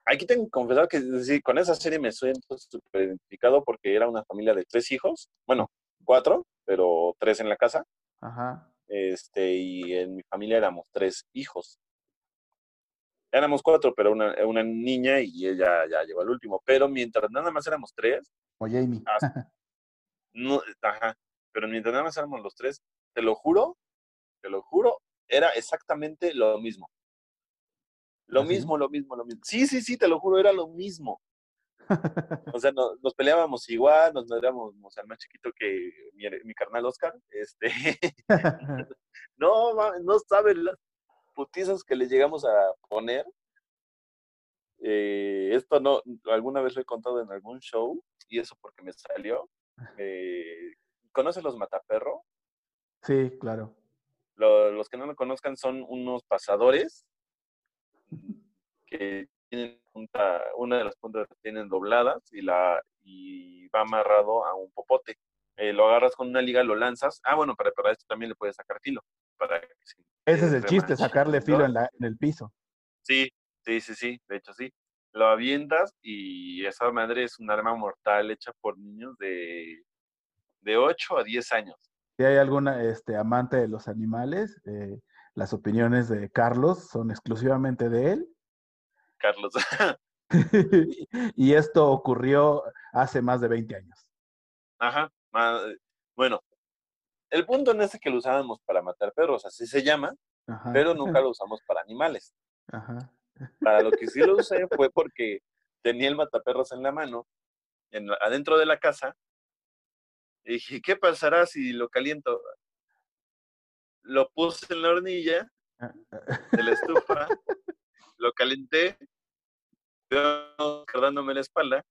Aquí tengo que confesar que sí, con esa serie me siento súper identificado porque era una familia de tres hijos, bueno, cuatro, pero tres en la casa, ajá. este, y en mi familia éramos tres hijos. Éramos cuatro, pero una, una niña y ella ya llegó al último. Pero mientras nada más éramos tres, O Jamie. no, ajá, pero mientras nada más éramos los tres, te lo juro, te lo juro, era exactamente lo mismo. Lo ¿Ah, sí? mismo, lo mismo, lo mismo. Sí, sí, sí, te lo juro, era lo mismo. O sea, no- nos peleábamos igual, nos éramos o sea, más chiquito que mi, mi carnal Oscar. Este, <laughs> <laughs> no, no saben las putizas que le llegamos a poner. Eh, esto no, alguna vez lo he contado en algún show, y eso porque me salió. Eh, ¿Conoces los mataperro? sí, claro. Lo- los que no lo conozcan son unos pasadores que tienen punta, una de las puntas tienen dobladas y la y va amarrado a un popote. Eh, lo agarras con una liga, lo lanzas. Ah, bueno, para, para esto también le puedes sacar filo. Para que se- Ese es el chiste, sacarle filo en, la- en el piso. Sí, sí, sí, sí, de hecho sí. Lo avientas y esa madre es un arma mortal hecha por niños de, de 8 a 10 años. Si hay alguna este, amante de los animales, eh, las opiniones de Carlos son exclusivamente de él. Carlos. <laughs> <laughs> y esto ocurrió hace más de 20 años. Ajá. Bueno, el punto no es que lo usábamos para matar perros, así se llama, Ajá. pero nunca lo usamos para animales. Ajá. Para lo que sí lo usé <laughs> fue porque tenía el mataperros en la mano, en adentro de la casa, y dije, ¿qué pasará si lo caliento? Lo puse en la hornilla de la estufa, lo calenté, yo dándome la espalda,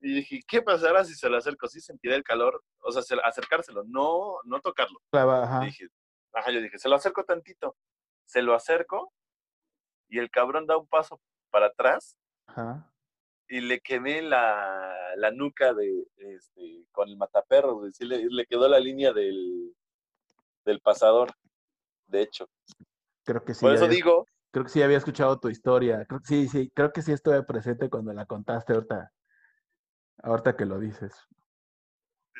y dije, ¿qué pasará si se lo acerco? Sí sentiré el calor, o sea, se- acercárselo, no, no tocarlo. Ajá. Dije, ajá, yo dije, se lo acerco tantito, se lo acerco, y el cabrón da un paso para atrás, Ajá. y le quemé la, la nuca de, este, con el. Sí le, le quedó la línea del, del pasador, de hecho. Creo que sí. Por eso había- digo, Creo que sí había escuchado tu historia. Creo que sí, sí, creo que sí estuve presente cuando la contaste ahorita. Ahorita que lo dices.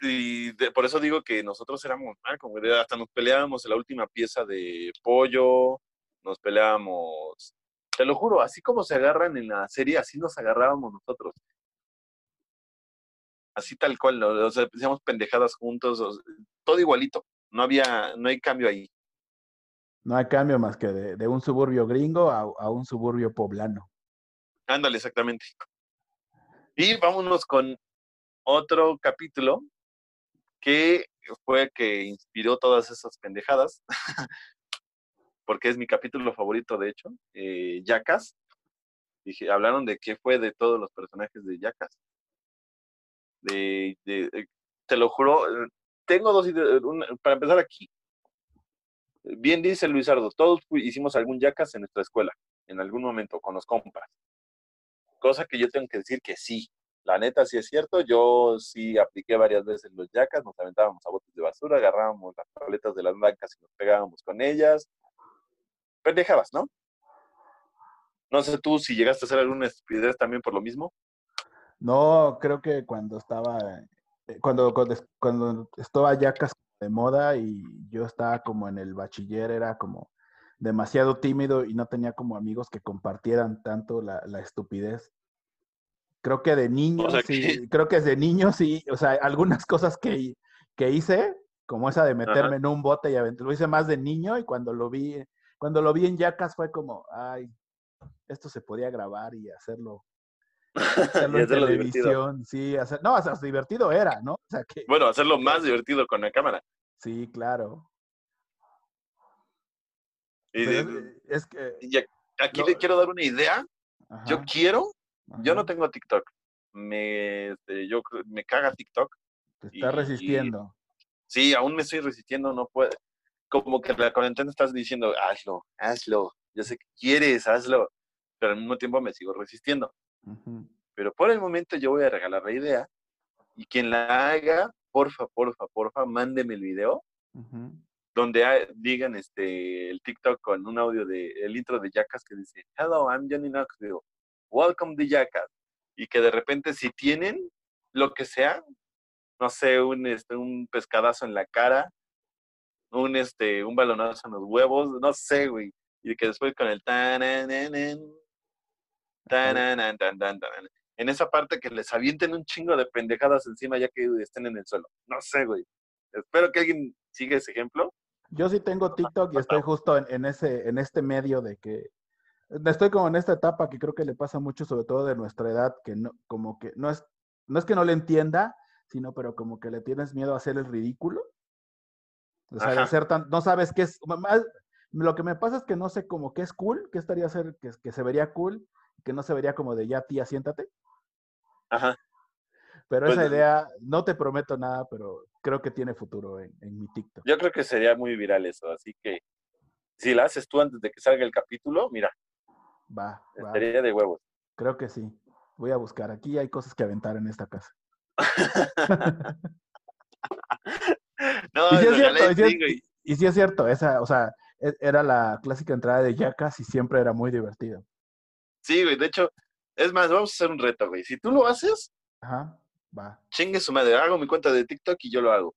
y de- por eso digo que nosotros éramos Malcolm, güey. hasta nos peleábamos en la última pieza de pollo, nos peleábamos, te lo juro, así como se agarran en la serie, así nos agarrábamos nosotros. Así tal cual, ¿no? o sea, hacíamos pendejadas juntos, o sea, todo igualito, no había, no hay cambio ahí. No hay cambio más que de, de un suburbio gringo a, a un suburbio poblano. Ándale, exactamente. Y vámonos con otro capítulo que fue que inspiró todas esas pendejadas, <laughs> porque es mi capítulo favorito, de hecho, eh, Yacas. Dije, hablaron de qué fue de todos los personajes de Yacas. De, de- te lo juro, eh, tengo dos ideas. para empezar aquí, bien dice Luisardo, todos hicimos algún Yacas en nuestra escuela. en algún momento con los compas. Cosa que yo tengo que decir que sí, la neta sí es cierto, yo sí apliqué varias veces los yacas, nos aventábamos a botes de basura, agarrábamos las tabletas de las blancas y nos pegábamos con ellas. Pendejabas, ¿no? No sé tú si llegaste a hacer alguna estupidez también por lo mismo. No, creo que cuando estaba, eh, cuando, cuando estaba yacas de moda y yo estaba como en el bachiller, era como demasiado tímido y no tenía como amigos que compartieran tanto la, la estupidez. Creo que de niño, O sea sí, que- creo que es de niño, sí, o sea, algunas cosas que, que hice, como esa de meterme en un bote y aventar, lo hice más de niño y cuando lo vi, cuando lo vi en Yacas fue como, ay, esto se podía grabar y hacerlo, hacerlo en hacerlo divertido. televisión, sí, hacer, no, sea, divertido era, ¿no? O sea, que, Bueno, hacerlo más divertido con la cámara. sí, claro. Y de- es, es que, y aquí No. le quiero dar una idea. Yo ajá, quiero, yo no tengo TikTok. Me, este, yo me caga TikTok. te está y- resistiendo. Sí, aún me estoy resistiendo, no puedo. Como que la cuarentena estás diciendo, hazlo, hazlo. Yo sé que quieres, hazlo. Pero al mismo tiempo me sigo resistiendo. Pero por el momento yo voy a regalar la idea. Y quien la haga, porfa, porfa, porfa, mándeme el video donde digan este el TikTok con un audio de el intro de Jackass que dice Hello, I'm Johnny Knoxville. Welcome to Jackass. Y que de repente si tienen lo que sea, no sé, un este un pescadazo en la cara, un este un balonazo en los huevos, no sé, güey. Y que después con el tanananan, tananan, tan, tan, tan, en esa parte que les avienten un chingo de pendejadas encima ya que estén en el suelo. No sé, güey. Espero que alguien siga ese ejemplo. Yo sí tengo TikTok y estoy justo en, en ese, en este medio de que estoy como en esta etapa que creo que le pasa mucho, sobre todo de nuestra edad, que no, como que no es, no es que no le entienda, sino pero como que le tienes miedo a hacer el ridículo. O sea, de ser tan, no sabes qué es, más- lo que me pasa es que no sé como qué es cool, qué estaría hacer, que, que se vería cool, que no se vería como de ya tía, siéntate. Ajá. Pero Pues, esa idea, no te prometo nada, pero creo que tiene futuro en, en mi TikTok. Yo creo que sería muy viral eso, así que si la haces tú antes de que salga el capítulo, mira, Va, va. estaría de huevos. Creo que sí. Voy a buscar. Aquí hay cosas que aventar en esta casa. <laughs> No, Y sí es cierto, y es- gringo y- Y sí es cierto, esa, o sea, e- era la clásica entrada de Jackass y siempre era muy divertido. Sí, güey, de hecho, es más, vamos a hacer un reto, güey. Si tú lo haces, Ajá, va. chingue su madre, hago mi cuenta de TikTok y yo lo hago.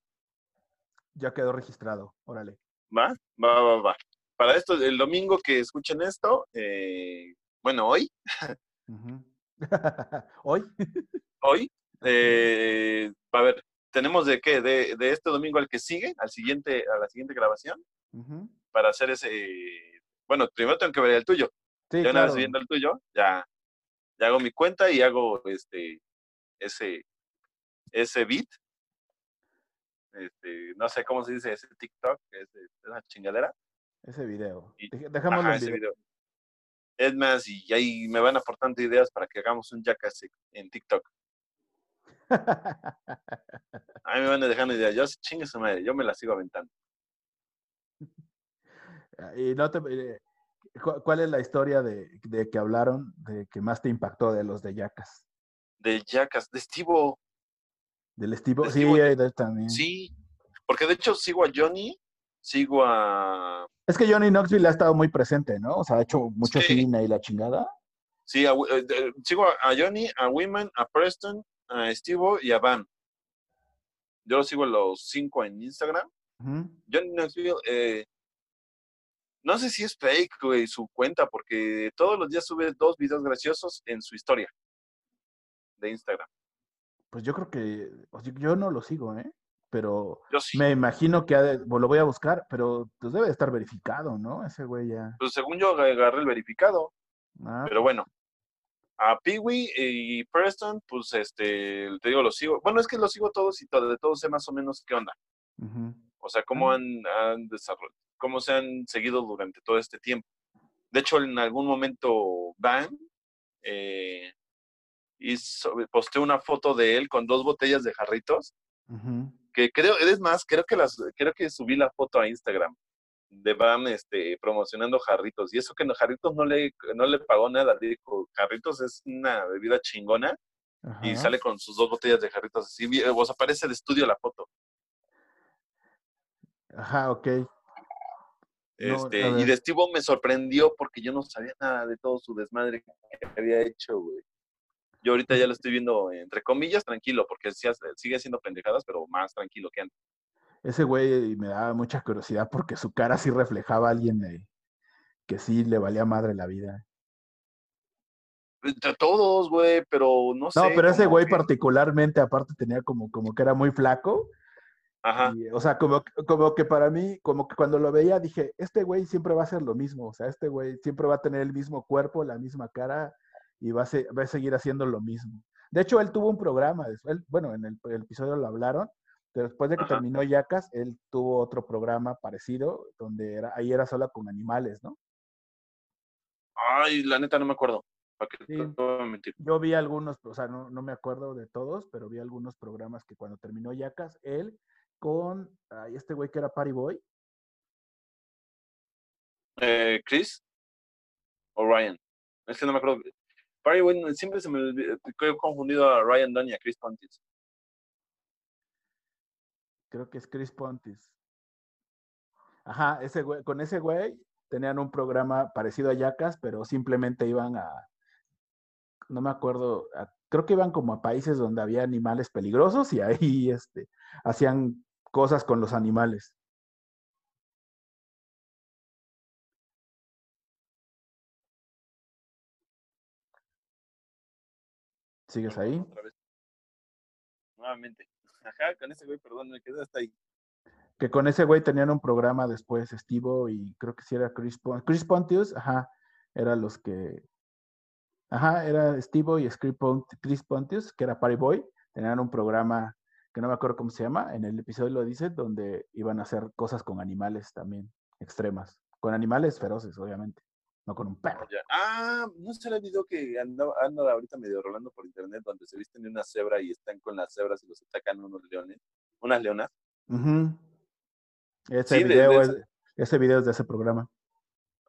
Ya quedó registrado. Órale. ¿Va? Va, va, va. Para esto, el domingo que escuchen esto, eh, bueno, hoy. <laughs> Hoy. hoy, <laughs> eh, a ver, tenemos de qué, de, de este domingo al que sigue, al siguiente, a la siguiente grabación, para hacer ese, bueno, primero tengo que ver el tuyo. Sí, ya una claro. vez viendo el tuyo, ya, ya hago mi cuenta y hago este, ese, ese beat. Este, no sé cómo se dice ese TikTok, ese- esa chingadera. Ese video. Y- Dej- Dejémoslo Ajá, en ese video. video. Es más, y ahí me van aportando ideas para que hagamos un jackass en TikTok. A mí me van dejando ideas. Yo, chingue su madre, yo me la sigo aventando. <laughs> y no te. Cu- ¿Cuál es la historia de, de que hablaron de que más te impactó de los de Jackass? De jackass, de Estivo. Del Steve. De Sí, de también. Sí, porque de hecho sigo a Johnny, sigo a Es que Johnny Knoxville ha estado muy presente, ¿no? O sea, ha hecho mucho Sí. cine y la chingada. Sí, a eh, sigo a, Johnny, a Wiman, a Preston, a Steve y a Van. Yo los sigo a los cinco en Instagram. Johnny Knoxville, eh, no sé si es fake, güey, su cuenta, porque todos los días sube dos videos graciosos en su historia de Instagram. Pues yo creo que. yo no lo sigo, ¿eh? Pero Yo sí. me imagino que ha de- bueno, lo voy a buscar, pero pues debe de estar verificado, ¿no? Ese güey ya. Pues según yo agarré el verificado, Ah, pero bueno. A Peewee y Preston, pues este, te digo, los sigo. Bueno, es que los sigo todos y to- de todos sé más o menos qué onda. O sea, cómo Ah. han, han desarrollado, cómo se han seguido durante todo este tiempo. De hecho, en algún momento Van eh, hizo, posteó una foto de él con dos botellas de jarritos, Ujú. que creo, es más, creo que las, creo que subí la foto a Instagram. de Bam este, promocionando jarritos. Y eso que no, jarritos no le, no le pagó nada. Dijo, jarritos es una bebida chingona. Y sale con sus dos botellas de jarritos así. O sea, aparece de estudio la foto. Ajá, ok. Este, y de Steve me sorprendió porque yo no sabía nada de todo su desmadre que había hecho, güey. Yo ahorita ya lo estoy viendo, entre comillas, tranquilo, porque sigue haciendo pendejadas, pero más tranquilo que antes. Ese güey me daba mucha curiosidad porque su cara sí reflejaba a alguien eh, que sí le valía madre la vida. Entre todos, güey, pero no sé. No, pero ese güey que- particularmente, aparte tenía como, como que era muy flaco. Ajá. y, o sea, como, como que para mí, como que cuando lo veía dije, este güey siempre va a ser lo mismo. O sea, este güey siempre va a tener el mismo cuerpo, la misma cara y va a, se- va a seguir haciendo lo mismo. De hecho, él tuvo un programa, él- bueno, en el, el episodio lo hablaron, pero después de que Ajá. terminó Yacas, él tuvo otro programa parecido, donde era, ahí era solo con animales, ¿no? Ay, la neta no me acuerdo. Yo vi algunos, o sea, no, no me acuerdo de todos, pero vi algunos programas que cuando terminó Yacas, él con ay, este güey que era Party Boy, Eh, ¿Chris? ¿O Ryan? Es que no me acuerdo. Party Boy, siempre se me he confundido a Ryan Dunn y a Chris Pontius. creo que es Chris Pontis. Ajá, ese güey, con ese güey tenían un programa parecido a Yacas, pero simplemente iban a, no me acuerdo, a- creo que iban como a países donde había animales peligrosos y ahí este, hacían cosas con los animales. ¿Sigues ahí? Otra vez. Nuevamente. Ajá, con ese güey, perdón, me quedé hasta ahí. Que con ese güey tenían un programa después, Estivo y creo que sí era Chris, Pon- Chris Pontius, ajá, eran los que, ajá, era Estivo y Chris Pontius, que era Party Boy, tenían un programa que no me acuerdo cómo se llama, en el episodio lo dice, donde iban a hacer cosas con animales también, extremas, con animales feroces, obviamente, no con un perro. Ya. Ah, ¿no será el video que anda, anda ahorita medio rolando por internet donde se visten de una cebra y están con las cebras y los atacan unos leones? Unas leonas. Ese Sí, video de es, ese video es de ese programa.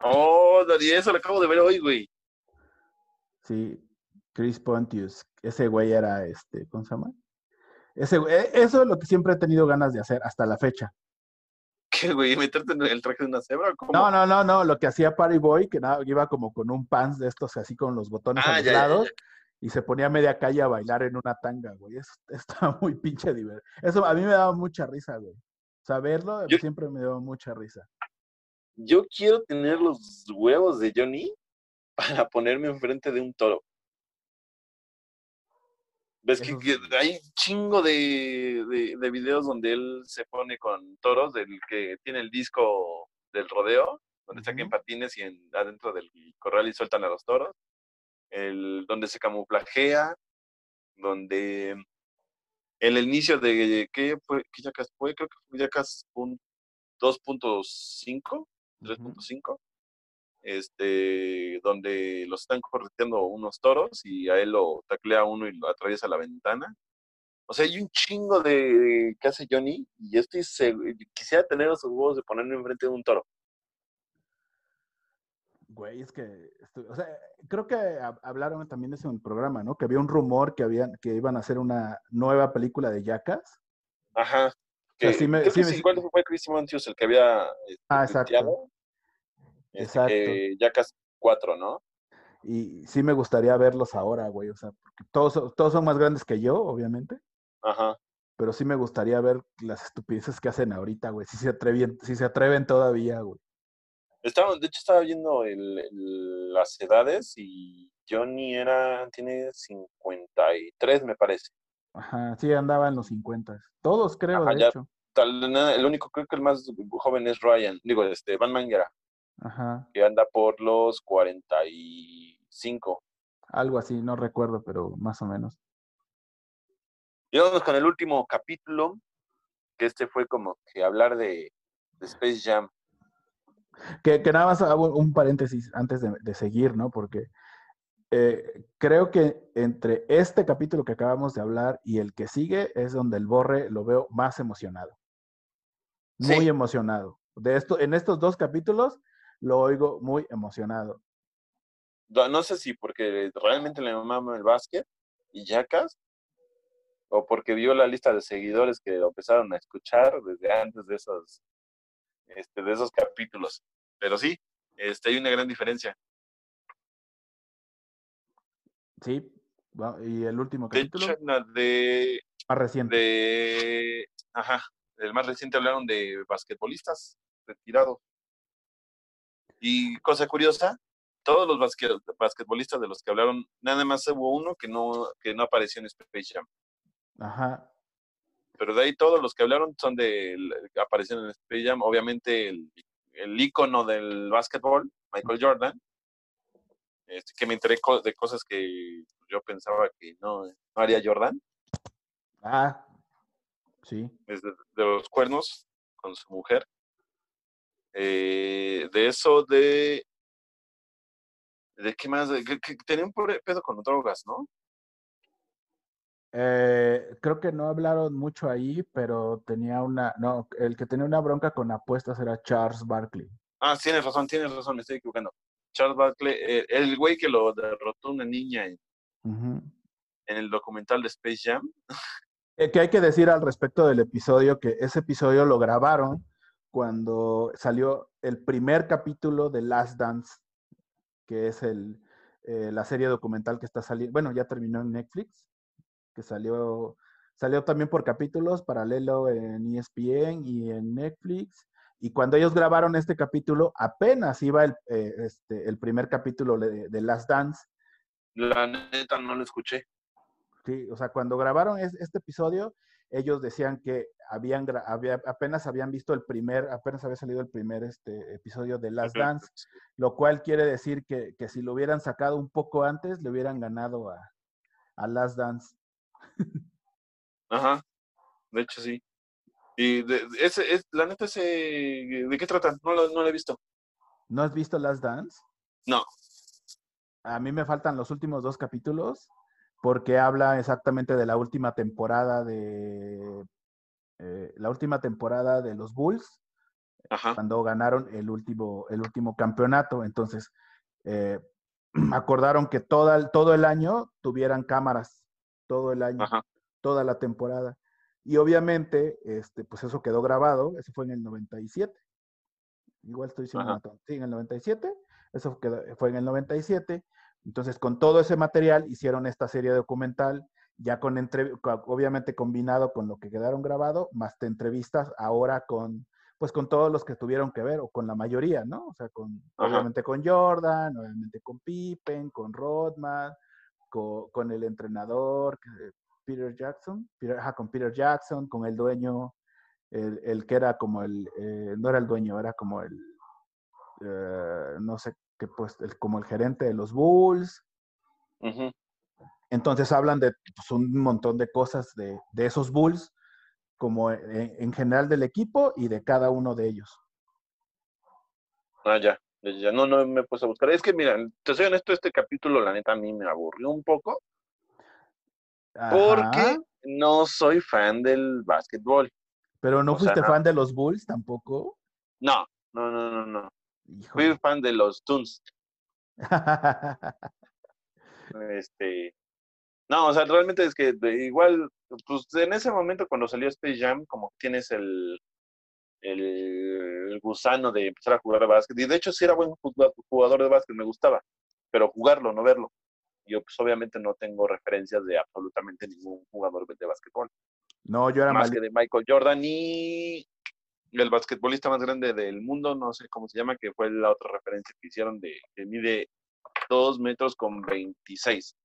Oh, Dani, eso lo acabo de ver hoy, güey. Sí, Chris Pontius. Ese güey era este, ¿cómo se llama? Ese, e- eso es lo que siempre he tenido ganas de hacer hasta la fecha. ¿Qué, güey? ¿Meterte en el traje de una cebra? ¿Cómo? No, no, no, no, lo que hacía Party Boy, que nada, iba como con un pants de estos así con los botones Ah, a los ya, ya, ya. lados y se ponía a media calle a bailar en una tanga, güey. Eso <laughs> estaba muy pinche divertido. Eso a mí me daba mucha risa, güey. Saberlo Yo- siempre me daba mucha risa. Yo quiero tener los huevos de Johnny para ponerme enfrente de un toro. ¿Ves que, que hay un chingo de, de, de videos donde él se pone con toros, del que tiene el disco del rodeo, donde está aquí en Ujú. patines y en, adentro del corral y sueltan a los toros, el, donde se camuflajea, donde el inicio de, ¿qué fue? ¿Qué Jackass fue? Creo que fue pun- 2.5, 3.5, este, donde los están correteando unos toros y a él lo taclea uno y lo atraviesa la ventana. O sea, hay un chingo de que hace Johnny y yo estoy seguro, quisiera tener esos huevos de ponerme enfrente de un toro. Güey, es que, o sea, creo que hab- hablaron también de eso en el programa, ¿no? Que había un rumor que habían, que iban a hacer una nueva película de Jackass. Ajá. sea, Que, sí me- creo sí que me- sí, ¿Cuál fue Chris Montius el que había este, Ah, exacto. Exacto. que Jackass 4, ¿no? Y sí me gustaría verlos ahora, güey. O sea, porque todos, son- todos son más grandes que yo, obviamente. Ajá. Pero sí me gustaría ver las estupideces que hacen ahorita, güey. Si se atreven, si se atreven todavía, güey. Estaba, de hecho, estaba viendo el- el- las edades y Johnny era, tiene 53, me parece. Ajá, sí andaba en los 50. Todos creo, Ajá, de ya. hecho. Tal, el único, creo que el más joven es Ryan, digo, este, Van Mangera, Ajá. que anda por los 45. Algo así, no recuerdo, pero más o menos. Y vamos con el último capítulo, que este fue como que hablar de, de Space Jam. Que, que nada más hago un paréntesis antes de, de seguir, ¿no? Porque eh, creo que entre este capítulo que acabamos de hablar y el que sigue es donde el Borre lo veo más emocionado. Muy Sí. emocionado. De esto, en estos dos capítulos lo oigo muy emocionado. No, sé si porque realmente le mama el básquet y Jackass, o porque vio la lista de seguidores que lo empezaron a escuchar desde antes de esos, este, de esos capítulos. Pero sí, este, hay una gran diferencia. Sí, y el último De capítulo, hecho, de, más reciente. de, ajá, el más reciente hablaron de basquetbolistas retirados. Y cosa curiosa, todos los basque- basquetbolistas de los que hablaron, nada más hubo uno que no, que no apareció en Space Jam. Ajá. Pero de ahí todos los que hablaron son de, aparecieron en Space Jam, obviamente el, el ícono del básquetbol, Michael Jordan, este, que me enteré co- de cosas que yo pensaba que no, no haría Jordan, Ah, sí. desde de los cuernos con su mujer. Eh, de eso de... ¿De qué más? Que, que tenía un pobre pedo con drogas, ¿no? Eh, creo que no hablaron mucho ahí, pero tenía una, no, el que tenía una bronca con apuestas era Charles Barkley. Ah, tienes razón, tienes razón, me estoy equivocando. Charles Barkley, eh, el güey que lo derrotó una niña en, en el documental de Space Jam. Eh, que hay que decir al respecto del episodio, que ese episodio lo grabaron cuando salió el primer capítulo de Last Dance, que es el, eh, la serie documental que está saliendo, bueno, ya terminó en Netflix, que salió, salió también por capítulos, paralelo en ESPN y en Netflix. Y cuando ellos grabaron este capítulo, apenas iba el, eh, este, el primer capítulo de, de Last Dance. La neta no lo escuché. Sí, o sea, cuando grabaron es- este episodio, ellos decían que habían, había, apenas habían visto el primer, apenas había salido el primer este, episodio de Last. Dance, lo cual quiere decir que, que si lo hubieran sacado un poco antes, le hubieran ganado a, a Last Dance. Ajá, de hecho sí. Y de, de- ese, es, la neta, ese, ¿de qué tratan? No lo, no lo he visto. ¿No has visto Last Dance? No. A mí me faltan los últimos dos capítulos porque habla exactamente de la última temporada de eh, la última temporada de los Bulls Ajá. cuando ganaron el último, el último campeonato. Entonces, eh, <clears throat> acordaron que toda, todo el año tuvieran cámaras, todo el año, Ajá. toda la temporada. Y obviamente, este, pues eso quedó grabado, eso fue en el 97. Igual estoy diciendo, sí, en el 97, eso quedó- fue en el 97. Entonces, con todo ese material hicieron esta serie documental, ya con entre, obviamente combinado con lo que quedaron grabado, más te entrevistas ahora con, pues con todos los que tuvieron que ver, o con la mayoría, ¿no? O sea, con, Ajá. obviamente con Jordan, obviamente con Pippen, con Rodman, co- con, el entrenador, Peter Jackson, Peter- ajá, con Peter Jackson, con el dueño, el, el que era como el, eh, no era el dueño, era como el, eh, no sé qué, pues, el- como el gerente de los Bulls. Entonces hablan de pues, un montón de cosas de, de esos Bulls, como en, en general del equipo y de cada uno de ellos. Ah, ya. ya. No, no me puesto a buscar. Es que, mira, te soy honesto, este capítulo, la neta, a mí me aburrió un poco porque no soy fan del básquetbol. pero no o fuiste fan de los Bulls tampoco. No, no, no, no, no. Fui fan de los Toons. <laughs> Este, no, o sea, realmente es que igual, pues en ese momento cuando salió Space Jam, como tienes el, el gusano de empezar a jugar básquet. Y de hecho sí era buen jugado- jugador de básquet, me gustaba, pero jugarlo, no verlo. Yo pues obviamente no tengo referencias de absolutamente ningún jugador de básquetbol, no, yo era más malísimo. que de Michael Jordan y el basquetbolista más grande del mundo, no sé cómo se llama, que fue la otra referencia que hicieron de que mide 2 metros con 26,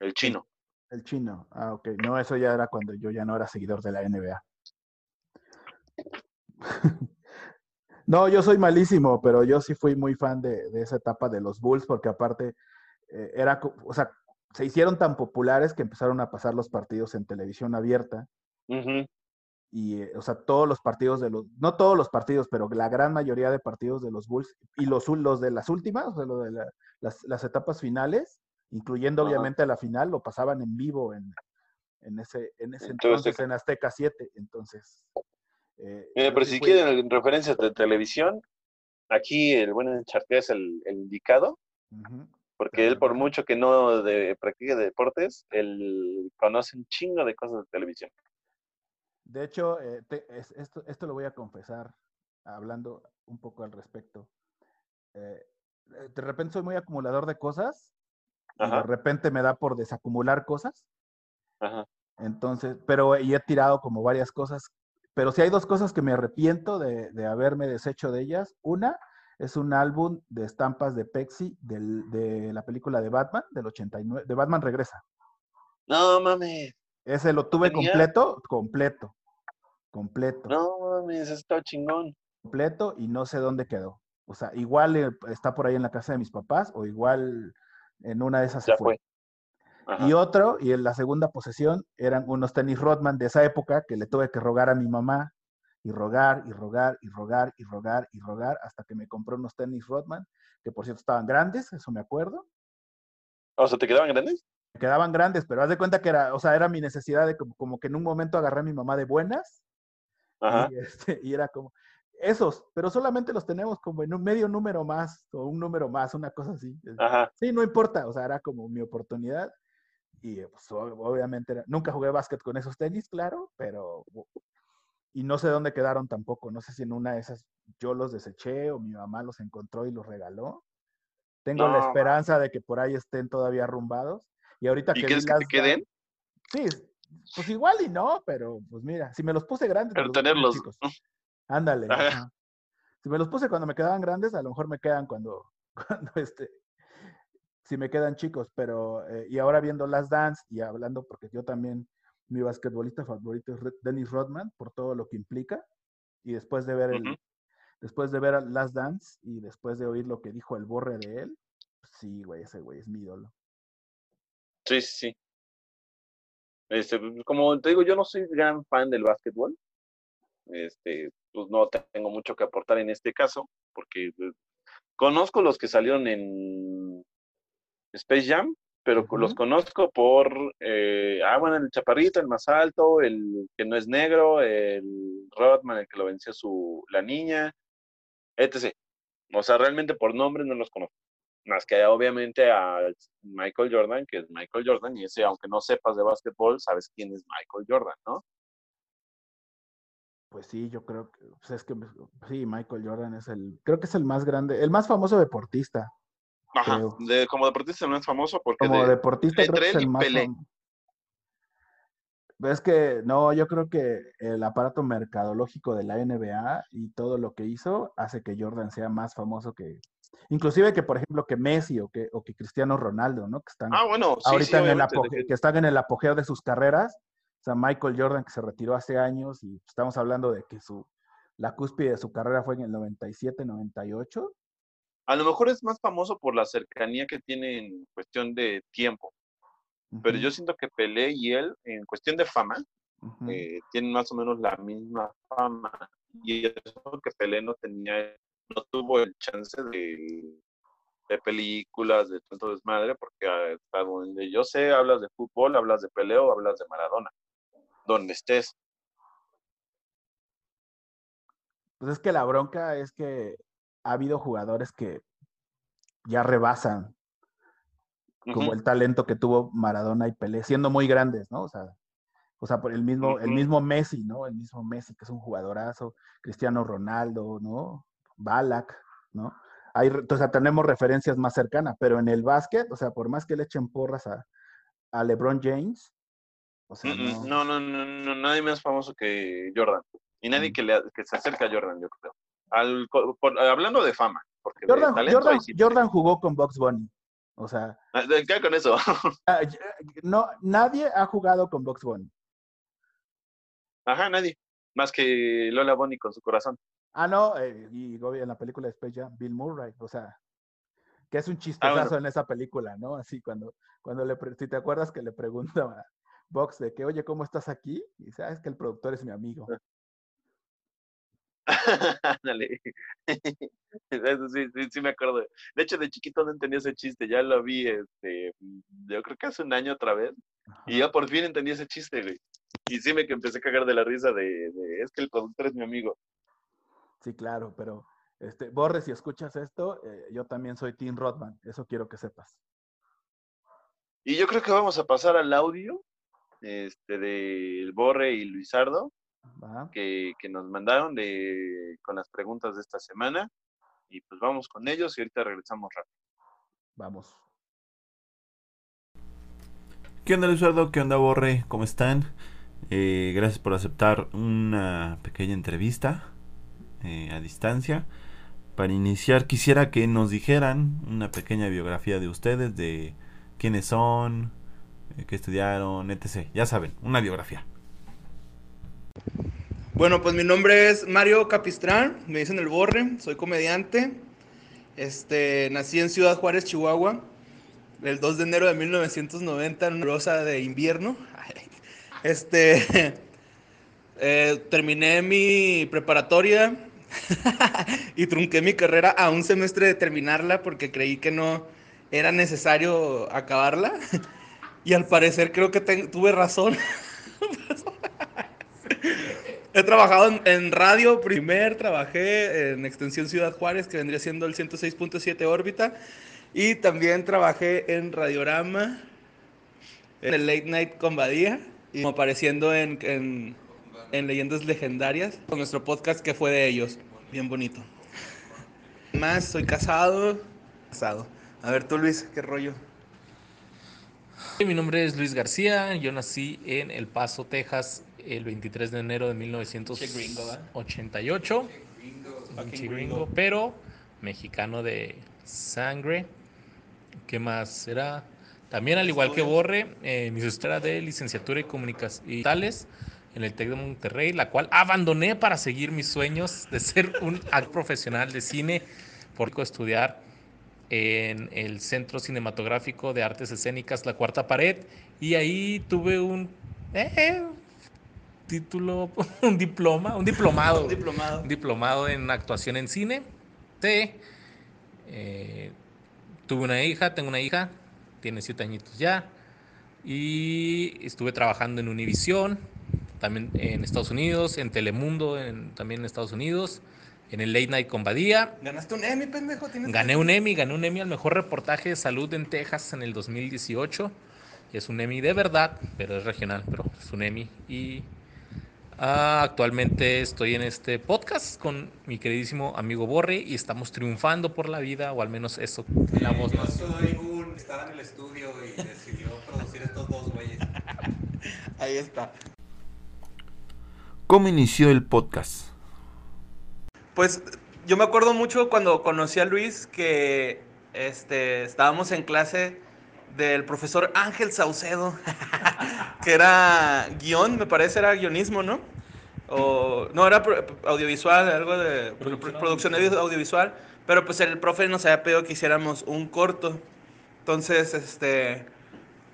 el chino. El chino. Ah, ok. No, eso ya era cuando yo ya no era seguidor de la NBA. <laughs> no, yo soy malísimo, pero yo sí fui muy fan de, de esa etapa de los Bulls, porque aparte eh, era, o sea, se hicieron tan populares que empezaron a pasar los partidos en televisión abierta. Ujú, Y, eh, o sea, todos los partidos de los, no todos los partidos, pero la gran mayoría de partidos de los Bulls y los, los de las últimas, o sea, lo de la- las, las etapas finales, incluyendo Ajá. obviamente la final, lo pasaban en vivo en, en ese, en ese En entonces, en Azteca 7. Entonces, Eh, Mira, pero si quieren referencias de televisión, aquí el buen Chartea es el, el indicado, porque él, por mucho que no de, practique deportes, él conoce un chingo de cosas de televisión. De hecho, eh, te- es- esto, esto lo voy a confesar, hablando un poco al respecto. Eh, eh, de repente soy muy acumulador de cosas y de repente me da por desacumular cosas. ajá. Entonces, pero y he tirado como varias cosas. Pero sí hay dos cosas que me arrepiento de, de haberme deshecho de ellas. Una es un álbum de estampas de Pepsi del- de la película de Batman, del 89, de Batman Regresa. No mames, Ese lo tuve tenía? completo, completo, completo. no mames, está chingón. completo y no sé dónde quedó. O sea, igual eh, está por ahí en la casa de mis papás o igual en una de esas se fue. fue. Y otro, y en la segunda posesión, eran unos tenis Rodman de esa época que le tuve que rogar a mi mamá y rogar y rogar y rogar y rogar y rogar hasta que me compró unos tenis Rodman, que por cierto estaban grandes, eso me acuerdo. O sea, ¿te quedaban grandes? Quedaban grandes, pero haz de cuenta que era, o sea, era mi necesidad de como, como que en un momento agarré a mi mamá de buenas Ajá. Y, este, y era como, esos, pero solamente los tenemos como en un medio número más o un número más, una cosa así. Ajá. Sí, no importa, o sea, era como mi oportunidad. Y pues, ob- obviamente era- nunca jugué básquet con esos tenis, claro, pero y no sé dónde quedaron tampoco. No sé si en una de esas yo los deseché o mi mamá los encontró y los regaló. Tengo la esperanza de que por ahí estén todavía arrumbados. Y ahorita ¿Y que quieres que te queden? Sí, pues igual y no, pero pues mira, si me los puse grandes, Pero los tenerlos. chicos. Ándale. Ajá. Si me los puse cuando me quedaban grandes, a lo mejor me quedan cuando, <laughs> cuando este, si me quedan chicos, pero, eh, y ahora viendo Last Dance y hablando, porque yo también, mi basquetbolista favorito es Dennis Rodman, por todo lo que implica, y después de ver el, después de ver Last Dance y después de oír lo que dijo el borre de él, pues sí, güey, ese güey es mi ídolo. Sí, sí, sí. Este, pues, como te digo, yo no soy gran fan del básquetbol. Este, pues no tengo mucho que aportar en este caso, porque pues, conozco los que salieron en Space Jam, pero los conozco por, eh, ah, bueno, el chaparrito, el más alto, el que no es negro, el Rodman, el que lo venció su, la niña, etc. O sea, realmente por nombre no los conozco. Más que obviamente a Michael Jordan, que es Michael Jordan, y ese, aunque no sepas de básquetbol, sabes quién es Michael Jordan, ¿no? Pues sí, yo creo que, pues es que sí, Michael Jordan es el, creo que es el más grande, el más famoso deportista. Ajá. De, como deportista no es famoso porque Como de- deportista creo entre que es el más Es que no, yo creo que el aparato mercadológico de la NBA y todo lo que hizo hace que Jordan sea más famoso que, inclusive que por ejemplo que Messi o que, o que Cristiano Ronaldo, ¿no? Que están Ah, bueno, sí, ahorita sí, en el apogeo, que- están en el apogeo de sus carreras. O sea, Michael Jordan que se retiró hace años y estamos hablando de que su la cúspide de su carrera fue en el 97, 98. A lo mejor es más famoso por la cercanía que tiene en cuestión de tiempo, pero yo siento que Pelé y él, en cuestión de fama, eh, tienen más o menos la misma fama. Y eso que Pelé no tenía, no tuvo el chance de, de películas, de tanto desmadre, porque ah, hasta donde yo sé, hablas de fútbol, hablas de Pelé o hablas de Maradona, donde estés. Pues es que la bronca es que ha habido jugadores que ya rebasan como el talento que tuvo Maradona y Pelé, siendo muy grandes, ¿no? O sea, o sea por el mismo, el mismo Messi, ¿no? El mismo Messi, que es un jugadorazo, Cristiano Ronaldo, ¿no? Balak, ¿no? Hay, o sea, tenemos referencias más cercanas, pero en el básquet, o sea, por más que le echen porras a, a LeBron James, o sea, no. No, no, no, no, nadie más famoso que Jordan. Y nadie Mm. que, le, que se acerca a Jordan, yo creo. Al, co- por- hablando de fama, porque Jordan, sí jugó con Bugs Bunny. O sea, Ah, ¿Qué con eso? <laughs> ah, no, nadie ha jugado con Bugs Bunny. Ajá, nadie. Más que Lola Bonnie con su corazón. Ah, no, eh, y en la película de Space Jam, Bill Murray, o sea, que es un chistezazo Ah, bueno. en esa película, ¿no? Así cuando, cuando le, si te acuerdas que le pregunta a Box de que, oye, ¿cómo estás aquí? Y dice, ah, es que el productor es mi amigo. <laughs> Ándale. <laughs> Eso sí, sí, sí me acuerdo. De hecho, de chiquito no entendía ese chiste. Ya lo vi, este, yo creo que hace un año otra vez. Y ya por fin entendí ese chiste, güey. y sí me que empecé a cagar de la risa de, de, es que el productor es mi amigo. Sí, claro, pero este, Borre, si escuchas esto, eh, yo también soy Tim Rodman, eso quiero que sepas. Y yo creo que vamos a pasar al audio este, del Borre y Luisardo, que, que, nos mandaron de, con las preguntas de esta semana. Y pues vamos con ellos y ahorita regresamos rápido. Vamos. ¿Qué onda Luisardo? ¿Qué onda Borre? ¿Cómo están? Eh, gracias por aceptar una pequeña entrevista eh, a distancia. Para iniciar quisiera que nos dijeran una pequeña biografía de ustedes, de quiénes son, eh, qué estudiaron, etc. Ya saben, una biografía. Bueno, pues mi nombre es Mario Capistrán, me dicen el Borre, soy comediante. Este, nací en Ciudad Juárez, Chihuahua, el 2 de enero de 1990 en una rosa de invierno. <laughs> Este, <laughs> eh, terminé mi preparatoria <laughs> y trunqué mi carrera a un semestre de terminarla porque creí que no era necesario acabarla. <laughs> Y al parecer creo que tuve razón. <laughs> He trabajado en, radio, primer trabajé en Extensión Ciudad Juárez, que vendría siendo el 106.7 órbita. Y también trabajé en Radiorama, en el Late Night con y apareciendo en, en, en Leyendas Legendarias, con nuestro podcast que fue de ellos. Bien bonito. Más, soy casado. Casado. A ver tú, Luis, ¿qué rollo? Mi nombre es Luis García, yo nací en El Paso, Texas, el 23 de enero de 1988. Gringo, pero mexicano de sangre. ¿Qué más será? También, al igual que Borre, eh, mi de licenciatura y comunicaciones en el TEC de Monterrey, la cual abandoné para seguir mis sueños de ser un <laughs> actor profesional de cine, por estudiar en el Centro Cinematográfico de Artes Escénicas La Cuarta Pared y ahí tuve un eh, título, <laughs> un diploma, un diplomado, un diplomado, un diplomado en actuación en cine. Sí. Eh, tuve una hija, tengo una hija, tiene siete añitos ya y estuve trabajando en Univision, también en Estados Unidos, en Telemundo, también en Estados Unidos en el Late Night con Badía. ¿Ganaste un Emmy, pendejo? Gané un Emmy, gané un Emmy al mejor reportaje de salud en Texas en el 2018. Es un Emmy de verdad, pero es regional, pero es un Emmy. Y ah, actualmente estoy en este podcast con mi queridísimo amigo Borre y estamos triunfando por la vida, o al menos eso, la voz Yo soy un, estaba en el estudio y decidió producir estos dos güeyes. <laughs> Ahí está. ¿Cómo inició el podcast? Pues yo me acuerdo mucho cuando conocí a Luis que este, estábamos en clase del profesor Ángel Saucedo, <laughs> que era guion, me parece, era guionismo, ¿no? O, no, era audiovisual, algo de producción, audiovisual, pero pues el profe nos había pedido que hiciéramos un corto. Entonces, este,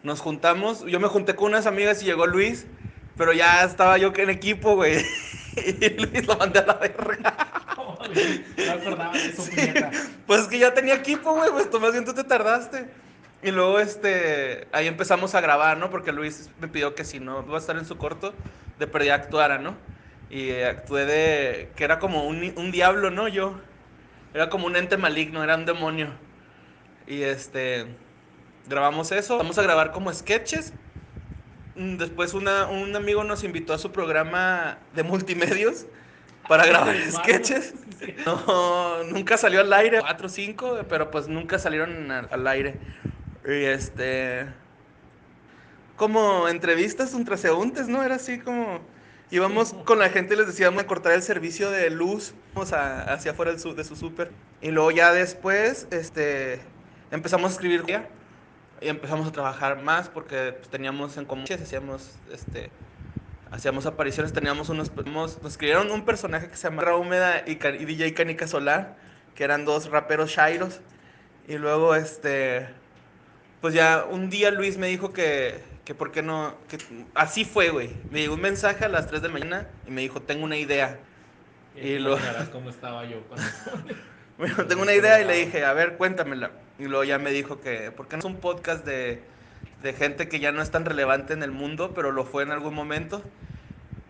nos juntamos, yo me junté con unas amigas y llegó Luis, pero ya estaba yo en equipo, güey. <laughs> y Luis lo mandé a la verga. <laughs> No acordaba de eso, Pues es que ya tenía equipo, güey, pues tú más bien tú te tardaste. Y luego, este, ahí empezamos a grabar, ¿no? Porque Luis me pidió que si no iba a estar en su corto, de perdida actuara, ¿no? Y actué de, que era como un, un diablo, ¿no? Yo, era como un ente maligno, era un demonio. Y este, grabamos eso, vamos a grabar como sketches. Mm, después una, un amigo nos invitó a su programa de multimedios para grabar <laughs> sketches. No, nunca salió al aire, cuatro o cinco, pero pues nunca salieron al aire. Y este. Como entrevistas un transeúntes, ¿no? Era así como. Íbamos con la gente y les decíamos a cortar el servicio de luz vamos hacia afuera de su súper. Y luego ya después, este, empezamos a escribir y empezamos a trabajar más porque pues, teníamos en común, hacíamos, este, hacíamos apariciones, teníamos unos, nos escribieron un personaje que se llama Húmeda y, y, DJ Canica Solar, que eran dos raperos shairos. Y luego, este, pues ya un día Luis me dijo que, que por qué no, que así fue, güey. Me llegó un mensaje a las 3 de la mañana y me dijo, tengo una idea. Y, lo... cómo estaba yo <laughs> <laughs> tengo una idea y le dije, a ver, cuéntamela. Y luego ya me dijo que, ¿por qué no es un podcast de de gente que ya no es tan relevante en el mundo, pero lo fue en algún momento.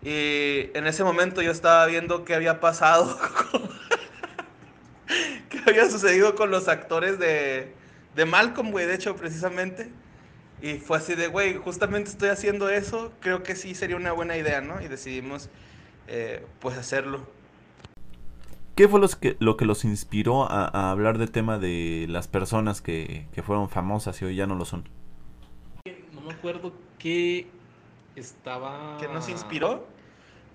Y en ese momento yo estaba viendo qué había pasado, <laughs> con- qué había sucedido con los actores de, de Malcolm, güey, de hecho, precisamente. Y fue así de, güey, justamente estoy haciendo eso, creo que sí sería una buena idea, ¿no? Y decidimos, eh, pues, hacerlo. ¿Qué fue los que, lo que los inspiró a, a hablar del tema de las personas que, que fueron famosas y hoy ya no lo son? No me acuerdo qué estaba. ¿Qué nos inspiró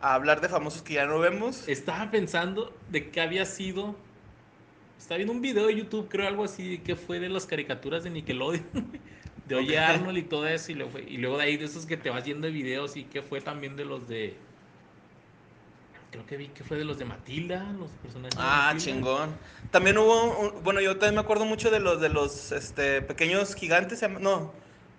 a hablar de famosos que ya no vemos? Estaba pensando de qué había sido. Estaba viendo un video de YouTube, creo algo así, que fue de las caricaturas de Nickelodeon, <laughs> de Oye. Arnold y todo eso, y luego, y luego de ahí de esos que te vas yendo de videos y que fue también de los de. Creo que vi que fue de los de Matilda, los personajes. de Ah, Matilda. chingón. También hubo, un- bueno, yo también me acuerdo mucho de los de los este, pequeños gigantes, no,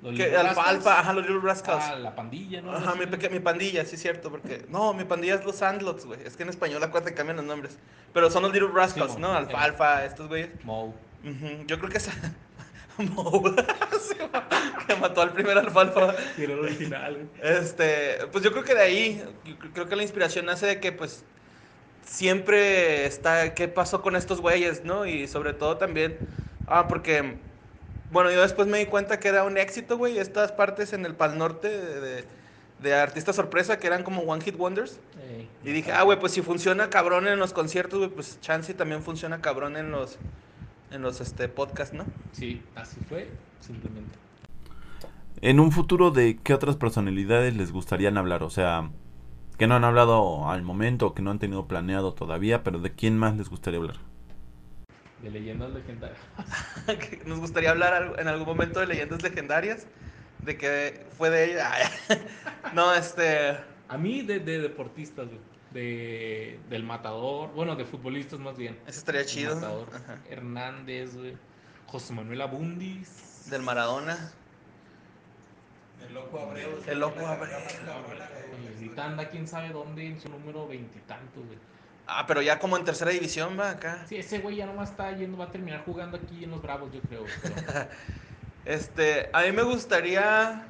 Los que alfa, alfa, ajá, los Little Rascals. Ah, la pandilla, ¿no? Ajá, mi, peque- mi pandilla, sí cierto, porque... No, mi pandilla es los Sandlots, güey. Es que en español acuérdate cambian los nombres. Pero son los Little Rascals, Sí, ¿no? mo- Alfalfa, estos güeyes. Moe. Ujú, Yo creo que es... <laughs> Que mató al primer alfalfa. Era el original. Este, pues yo creo que de ahí, yo creo que la inspiración nace de que pues siempre está, ¿qué pasó con estos güeyes, no? Y sobre todo también, ah, porque, bueno, yo después me di cuenta que era un éxito, güey, estas partes en el Pal Norte de, de, de artistas sorpresa que eran como One Hit Wonders. Y dije, ah, güey, pues si funciona cabrón en los conciertos, güey, pues chance también funciona cabrón en los, en los, este, podcasts, ¿no? Sí, así fue, simplemente. En un futuro, ¿de qué otras personalidades les gustarían hablar? O sea, que no han hablado al momento, que no han tenido planeado todavía, pero ¿de quién más les gustaría hablar? De leyendas legendarias. <laughs> <laughs> nos gustaría hablar en algún momento de leyendas legendarias, de que fue de ella. <laughs> no, este... A mí de, de deportistas, güey. De, del matador, bueno, de futbolistas más bien. Ese estaría El chido. Matador. Hernández, güey. José Manuel Abundis. Del Maradona. El loco Abreu. El loco Abreu. Ahorita anda quién sabe dónde en su número veintitantos, güey. Ah, pero ya como en tercera división va acá. Sí, ese güey ya nomás está yendo, va a terminar jugando aquí en los Bravos, yo creo. pero- <laughs> Este, a mí me gustaría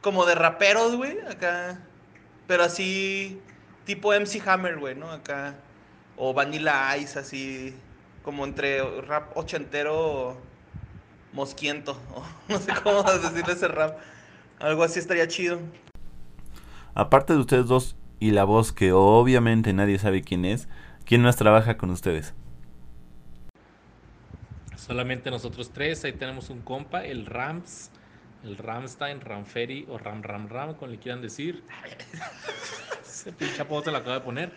como de raperos, güey, acá. Pero así, tipo MC Hammer, güey, ¿no? Acá. O Vanilla Ice, así. Como entre rap ochentero mosquiento. <laughs> o no sé cómo <laughs> decirle ese rap. Algo así estaría chido. Aparte de ustedes dos y la voz que obviamente nadie sabe quién es, ¿quién más trabaja con ustedes? Solamente nosotros tres, ahí tenemos un compa, el Rams, el Ramstein, Ramferi o Ram Ram Ram, como le quieran decir. <laughs> Ese pinche apodo se lo acaba de poner.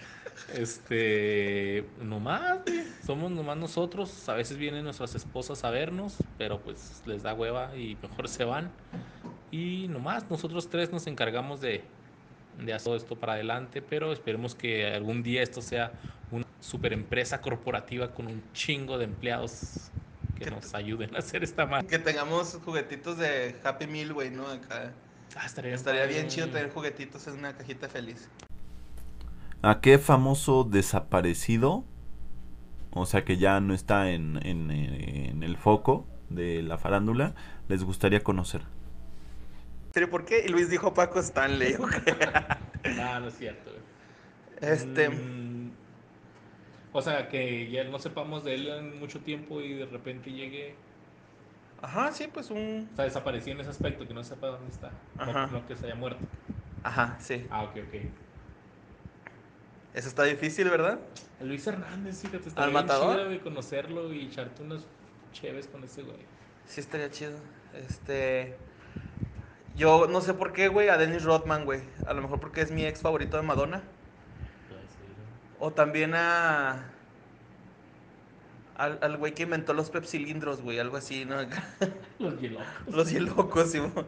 Este, nomás, güey, somos nomás nosotros. A veces vienen nuestras esposas a vernos, pero pues les da hueva y mejor se van. Y nomás, nosotros tres nos encargamos de, de hacer todo esto para adelante, pero esperemos que algún día esto sea una super empresa corporativa con un chingo de empleados que Que nos ayuden a hacer esta madre. Que tengamos juguetitos de Happy Meal, güey, ¿no? Acá. Ah, estaría, Estaría bien chido tener juguetitos en una cajita feliz. ¿A qué famoso desaparecido? O sea que ya no está en, en, eh, en el foco de la farándula, les gustaría conocer. ¿En serio por qué? Y Luis dijo Paco Stanley, ok. <laughs> Ah, no es cierto. Este. Mm, o sea, que ya no sepamos de él en mucho tiempo y de repente llegue. Ajá, sí, pues un. O sea, desapareció en ese aspecto, que no sepa dónde está. No- Ajá. No, que se haya muerto. Ajá, sí. Ah, ok, ok. Eso está difícil, ¿verdad? Luis Hernández, fíjate, está ¿Al bien matador? chido, güey, conocerlo y echarte unas chéves con ese güey. Sí, estaría chido. Este. Yo no sé por qué, güey, a Dennis Rodman, güey. A lo mejor porque es mi ex favorito de Madonna. O también a. Al al güey que inventó los pepsilindros, güey, algo así, ¿no? <laughs> Los hielocos. Los hielocos, Simón.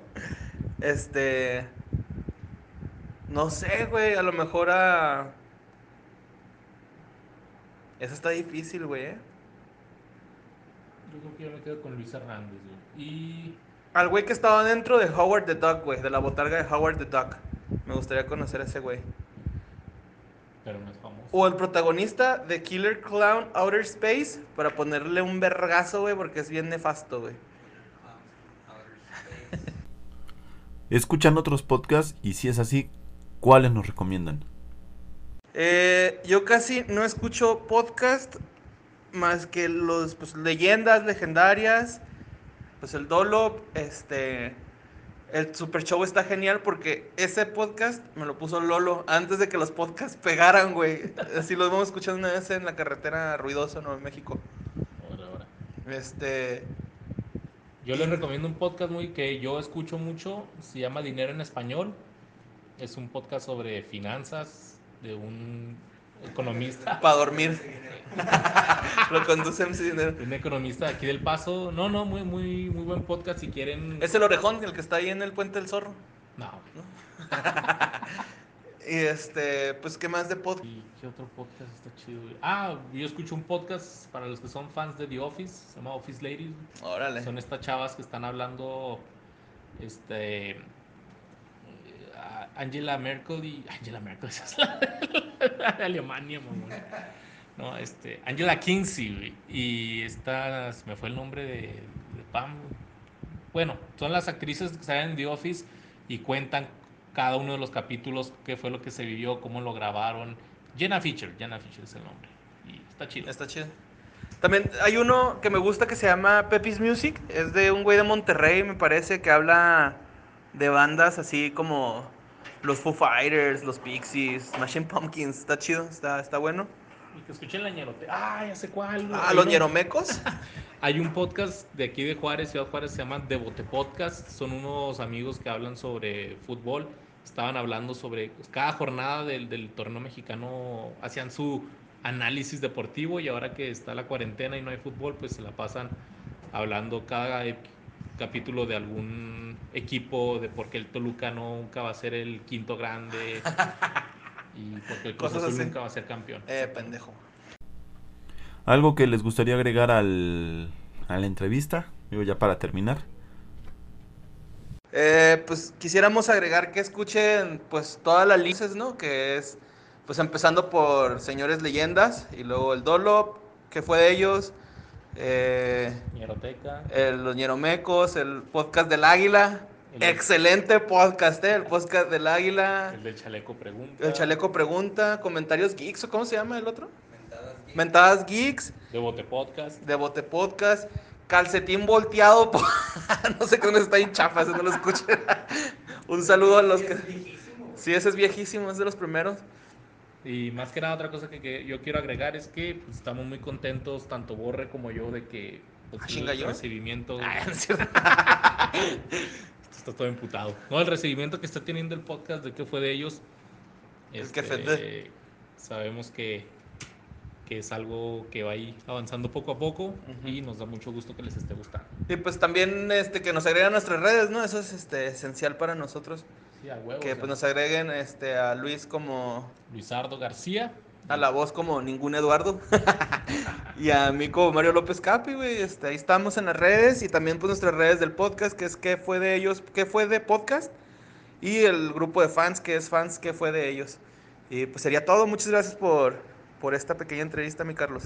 Este. No sé, güey. A lo mejor a. Eso está difícil, güey. ¿eh? Yo creo que yo me quedo con Luis Hernández, güey. Y. Al güey que estaba dentro de Howard the Duck, güey. De la botarga de Howard the Duck. Me gustaría conocer a ese güey. Pero no es famoso. O el protagonista de Killer Clown Outer Space. Para ponerle un vergazo, güey. Porque es bien nefasto, güey. ¿Escuchan otros podcasts? Y si es así, ¿cuáles nos recomiendan? Eh, yo casi no escucho podcast más que los pues, leyendas legendarias, pues el Dolop, este, el Super Show está genial porque ese podcast me lo puso Lolo antes de que los podcasts pegaran, güey. Así los vamos escuchando una vez en la carretera ruidosa, ¿no? En México. Ahora, ahora. Este, Yo les recomiendo un podcast muy que yo escucho mucho, se llama Dinero en Español. Es un podcast sobre finanzas de un economista, para dormir. <laughs> lo conduce MC Dinero. un economista aquí del Paso. No, no, muy muy muy buen podcast si quieren. Es el orejón, el que está ahí en el puente del zorro. No. <laughs> Y este, pues, ¿qué más de podcast? ¿Y qué otro podcast está chido? Ah, yo escucho un podcast para los que son fans de The Office, se llama Office Ladies. Órale. Son estas chavas que están hablando, este, Angela Merkel y Angela Merkel <laughs> esa es la de, Alemania, mamón. No, este, Angela Kinsey y esta, me fue el nombre de, de Pam. Bueno, son las actrices que salen en The Office y cuentan cada uno de los capítulos, qué fue lo que se vivió, cómo lo grabaron. Jenna Fisher, Jenna Fisher es el nombre. Y está chido. Está chido. También hay uno que me gusta que se llama Pepis Music. Es de un güey de Monterrey, me parece, que habla de bandas así como los Foo Fighters, los Pixies, Machine Pumpkins. Está chido, está, está bueno. Y que escuchen la ñerote. Ah, ya sé cuál. Ah, los Ñeromecos. <laughs> Hay un podcast de aquí de Juárez, Ciudad Juárez, se llama Devote Podcast. Son unos amigos que hablan sobre fútbol. Estaban hablando sobre cada jornada del, del torneo mexicano, hacían su análisis deportivo y ahora que está la cuarentena y no hay fútbol, pues se la pasan hablando cada capítulo de algún equipo, de por qué el Toluca nunca va a ser el quinto grande <laughs> y por qué el Cruz Azul nunca va a ser campeón. Eh, pendejo. ¿Algo que les gustaría agregar al, a la entrevista? Digo, ya para terminar. Eh, pues quisiéramos agregar que escuchen pues todas las listas, ¿no? Que es pues empezando por Señores Leyendas y luego el Dolop, que fue de ellos, eh, Ñeroteca. el, los Ñeromecos, el podcast del Águila, El- excelente podcast, ¿eh? El podcast del Águila, El del chaleco pregunta. el Chaleco Pregunta, Comentarios Geeks, ¿o cómo se llama el otro? Mentadas geek. Mentadas Geeks, Devote Podcast. de Bote Podcast, Calcetín Volteado, <laughs> po- <laughs> no sé qué dónde está en chafa, no lo escuchen. <laughs> Un saludo a los que... Es viejísimo. Sí, ese es viejísimo, es de los primeros. Y más que nada, otra cosa que, que yo quiero agregar es que pues, estamos muy contentos, tanto Borre como yo, de que pues, Ah, el ¿yo? recibimiento. Ah. <laughs> Está todo emputado. No, el recibimiento que está teniendo el podcast de qué fue de ellos. Es que este, fede. Sabemos que, que es algo que va ahí avanzando poco a poco Ujú. y nos da mucho gusto que les esté gustando. Y pues también este, que nos agreguen a nuestras redes, ¿no? Eso es este, esencial para nosotros. Sí, a huevo. Que pues nos agreguen este, a Luis como... Luisardo García. A la voz como ningún Eduardo. <laughs> y a mí como Mario López Capi, güey. Este, ahí estamos en las redes y también pues nuestras redes del podcast, que es qué fue de ellos, qué fue de podcast. Y el grupo de fans, que es fans, qué fue de ellos. Y pues sería todo. Muchas gracias por, por esta pequeña entrevista, mi Carlos.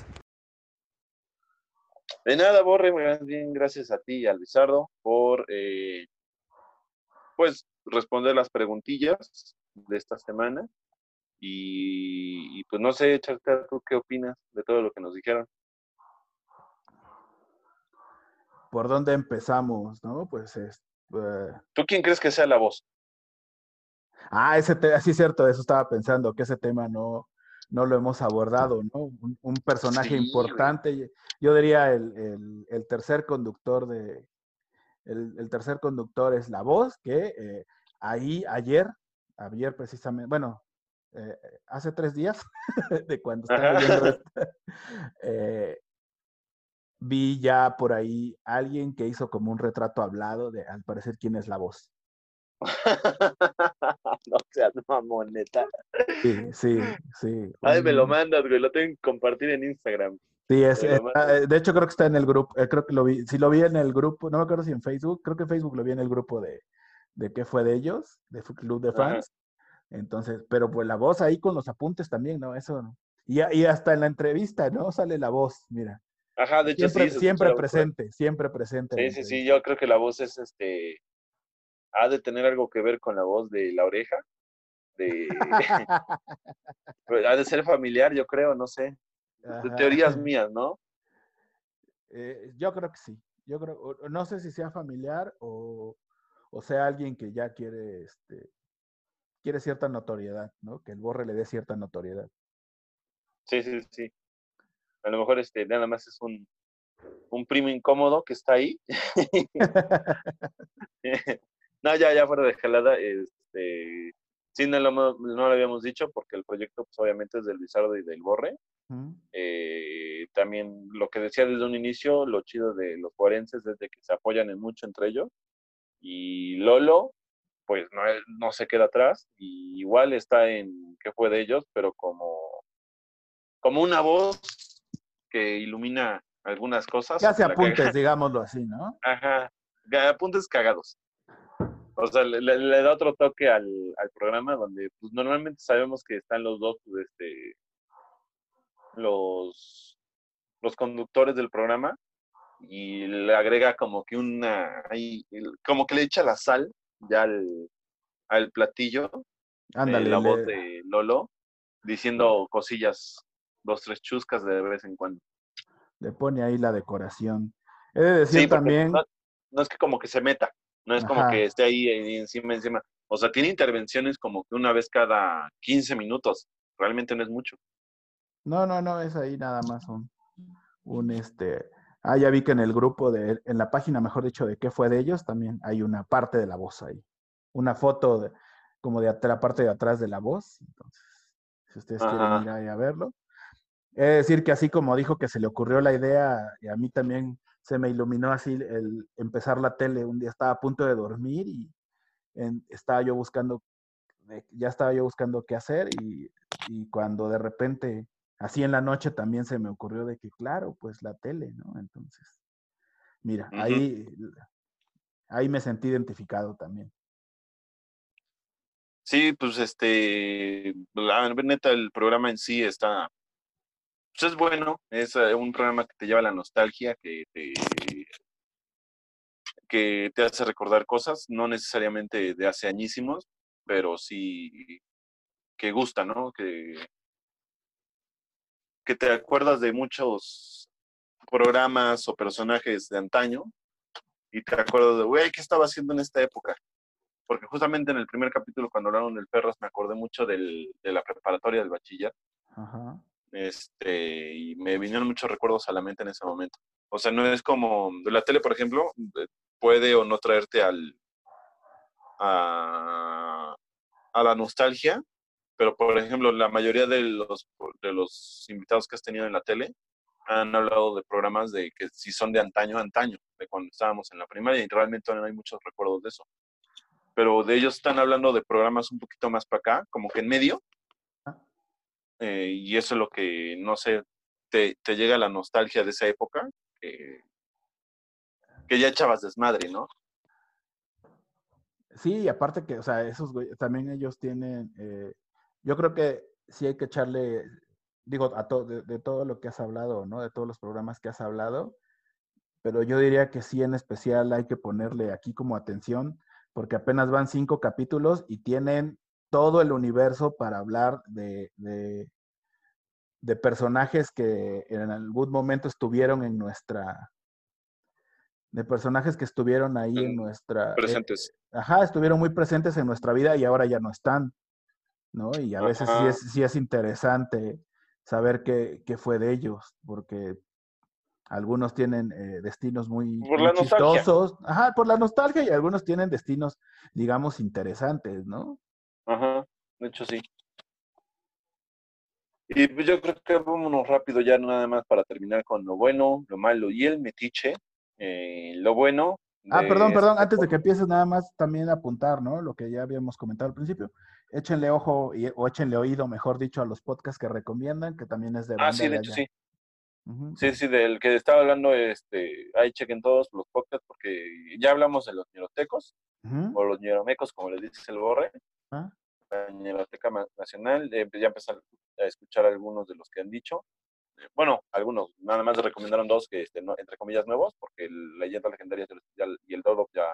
De nada, Borre, más bien gracias a ti y a Lizardo por eh, pues responder las preguntillas de esta semana. Y, y, pues no sé, Charca, ¿tú qué opinas de todo lo que nos dijeron? ¿Por dónde empezamos? ¿No? Pues es. eh, ¿Tú quién crees que sea la voz? Ah, ese tema, sí, cierto, eso estaba pensando, que ese tema no, no lo hemos abordado, ¿no? Un, un personaje Sí, importante, yo diría el, el- el tercer conductor de, el, el tercer conductor es la voz, que eh, ahí ayer, ayer precisamente, bueno, eh, hace tres días <laughs> de cuando estaba viendo <laughs> esto, eh, vi ya por ahí alguien que hizo como un retrato hablado de, al parecer, quién es la voz. <laughs> no seas mamoneta. Sí, sí, sí. Ay, me lo mandas, güey, lo tengo que compartir en Instagram. Sí, es, está- eh, de hecho creo que está en el grupo, eh, creo que lo vi, sí lo vi en el grupo, no me acuerdo si en Facebook, creo que en Facebook lo vi en el grupo de, de qué fue de ellos, de Club de Ajá. Fans. Entonces, pero pues la voz ahí con los apuntes también, ¿no? Eso, ¿no? Y, y hasta en la entrevista, ¿no? Sale la voz, mira. Ajá, de hecho Siempre, sí. voz presente, siempre presente. Sí, sí, sí, yo creo que la voz es este ha de tener algo que ver con la voz de la oreja. De, <laughs> ha de ser familiar, yo creo, no sé. Ajá. teorías mías, ¿no? Eh, yo creo que sí. Yo creo, no sé si sea familiar o, o sea alguien que ya quiere, este, quiere cierta notoriedad, ¿no? Que el borre le dé cierta notoriedad. Sí, sí, sí. A lo mejor este nada más es un, un primo incómodo que está ahí. <laughs> <laughs> no, ya, ya fuera de jalada, este, sí, no lo, no lo habíamos dicho porque el proyecto pues, obviamente es del Lizardo y del Borre. Eh, también lo que decía desde un inicio, lo chido de los forenses es de que se apoyan en mucho entre ellos. Y Lolo, pues no, no se queda atrás. Y igual está en qué fue de ellos, pero como, como una voz que ilumina algunas cosas. Ya se apuntes, digámoslo así, ¿no? Ajá, apuntes cagados. O sea, le da otro toque al, al programa donde pues, normalmente sabemos que están los dos, pues, este, los, los conductores del programa y le agrega como que una, como que le echa la sal ya al, al platillo, eh, Ándale. la le- voz de Lolo, diciendo cosillas, dos, tres chuscas de vez en cuando. le pone ahí la decoración. He de decir Sí, también, no, no es que como que se meta, no es como que esté ahí, ahí encima, encima. O sea, tiene intervenciones como que una vez cada 15 minutos. Realmente no es mucho. no, no, no, es ahí nada más un, un este, ah, ya vi que en el grupo de, en la página, mejor dicho, de qué fue de ellos, también hay una parte de la voz ahí. Una foto de, como de la parte de atrás de la voz. Entonces, si ustedes Ajá. quieren ir ahí a verlo. He de decir que así como dijo que se le ocurrió la idea, y a mí también se me iluminó así el empezar la tele. Un día estaba a punto de dormir y en- estaba yo buscando, eh, ya estaba yo buscando qué hacer y, y cuando de repente, así en la noche también se me ocurrió de que, claro, pues la tele, ¿no? Entonces, mira, ahí, ahí me sentí identificado también. Sí, pues este, la neta, el programa en sí está, pues es bueno, es eh, un programa que te lleva a la nostalgia, que te, que te hace recordar cosas, no necesariamente de hace añísimos, pero sí que gusta, ¿no? Que, que te acuerdas de muchos programas o personajes de antaño y te acuerdas de, güey, ¿qué estaba haciendo en esta época? Porque justamente en el primer capítulo, cuando hablaron del Perros, me acordé mucho del, de la preparatoria del bachiller Ajá. este, y me vinieron muchos recuerdos a la mente en ese momento. O sea, no es como la tele, por ejemplo, eh, puede o no traerte al a, a la nostalgia, pero por ejemplo, la mayoría de los de los invitados que has tenido en la tele han hablado de programas de que si son de antaño, antaño, de cuando estábamos en la primaria y realmente no hay muchos recuerdos de eso. Pero de ellos están hablando de programas un poquito más para acá, como que en medio, eh, y eso es lo que, no sé, te, te llega la nostalgia de esa época, que, que ya echabas desmadre, ¿no? Sí, y aparte que, o sea, esos güey, también ellos tienen, eh, yo creo que sí hay que echarle, digo, a to- de, de todo lo que has hablado, ¿no? De todos los programas que has hablado, pero yo diría que sí en especial hay que ponerle aquí como atención, porque apenas van cinco capítulos y tienen todo el universo para hablar de, de, de personajes que en algún momento estuvieron en nuestra, de personajes que estuvieron ahí en En- nuestra... eh, Presentes. ajá, estuvieron muy presentes en nuestra vida y ahora ya no están, ¿no? Y a veces sí es, sí es interesante saber qué, qué fue de ellos, porque algunos tienen eh, destinos muy, Por muy la nostalgia. chistosos, ajá, por la nostalgia, y algunos tienen destinos, digamos, interesantes, ¿no? Ajá, de hecho sí. Y pues yo creo que vámonos rápido ya nada más para terminar con lo bueno, lo malo y el metiche. Eh, lo bueno. Ah, perdón, perdón, este antes de que empieces nada más también apuntar, ¿no? Lo que ya habíamos comentado al principio. Échenle ojo y- o échenle oído, mejor dicho, a los podcasts que recomiendan, que también es de Ah, sí, de de hecho allá. sí. Sí, sí, del que estaba hablando, este, ahí chequen todos los podcasts porque ya hablamos de los ñerotecos o los ñeromecos, como les dice el borre, Ah. la ñeroteca nacional, eh, ya empecé a escuchar algunos de los que han dicho. Eh, Bueno, algunos, nada más recomendaron dos que, este, no- entre comillas, nuevos, porque el Leyenda Legendaria y el Dodo ya,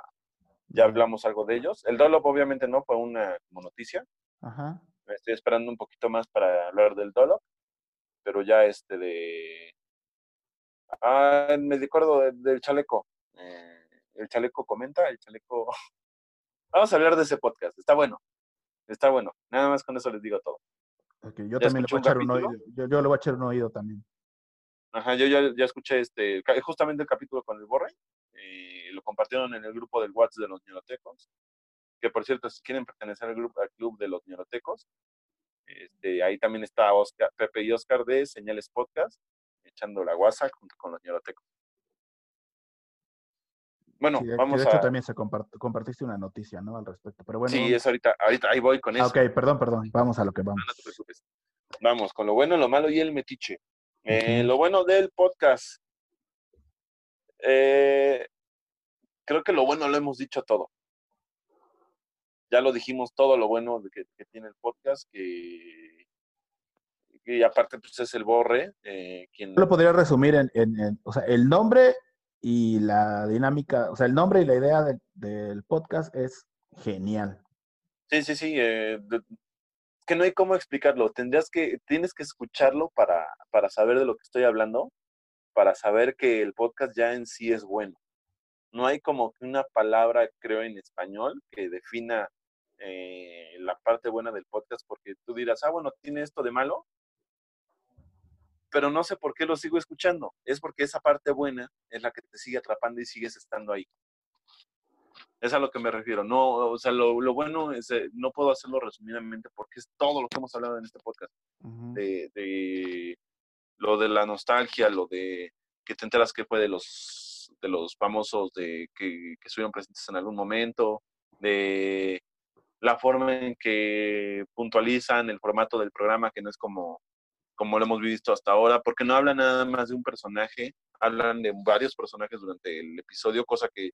Ya hablamos algo de ellos. El Dolop obviamente no fue una como noticia. Ajá. Estoy esperando un poquito más para hablar del Dolop. Pero ya este de... Ah, me acuerdo de- del chaleco. Eh, el chaleco comenta, el chaleco... <laughs> Vamos a hablar de ese podcast. Está bueno. Está bueno. Nada más con eso les digo todo. Ok, yo ¿Ya también le voy a echar un capítulo? oído. Yo, yo le voy a echar un oído también. Ajá, yo ya, ya escuché este, justamente el capítulo con el Borre, eh, compartieron en el grupo del WhatsApp de los Ñerotecos, que por cierto, si quieren pertenecer al, grupo, al club de los Ñerotecos, este, ahí también está Oscar, Pepe y Oscar de Señales Podcast, echando la guasa junto con los Ñerotecos. Bueno, Sí, vamos de hecho a... también se compart- compartiste una noticia, ¿no? Al respecto. Pero bueno, sí, vamos- es ahorita, ahorita, ahí voy con Ah, eso. ok, perdón, perdón. Vamos a lo que vamos. No, no te preocupes. Vamos, con lo bueno, lo malo y el metiche. Eh. Lo bueno del podcast. Eh, creo que lo bueno lo hemos dicho todo. Ya lo dijimos todo lo bueno que, que tiene el podcast, que, y aparte pues es el Borre, eh, quien... Lo podría resumir en, en- en- o sea, el nombre y la dinámica, o sea, el nombre y la idea del- del podcast es genial. Sí, sí, sí. eh, de- que no hay cómo explicarlo. Tendrías que, tienes que escucharlo para, para saber de lo que estoy hablando, para saber que el podcast ya en sí es bueno. No hay como que una palabra, creo, en español que defina eh, la parte buena del podcast, porque tú dirás, ah, bueno, tiene esto de malo, pero no sé por qué lo sigo escuchando. Es porque esa parte buena es la que te sigue atrapando y sigues estando ahí. Es a lo que me refiero. No, o sea, lo, lo bueno es, eh, no puedo hacerlo resumidamente porque es todo lo que hemos hablado en este podcast. De, de lo de la nostalgia, lo de que te enteras que fue de los, de los famosos de, que, que estuvieron presentes en algún momento, de la forma en que puntualizan el formato del programa, que no es como, como lo hemos visto hasta ahora, porque no hablan nada más de un personaje, hablan de varios personajes durante el episodio, cosa que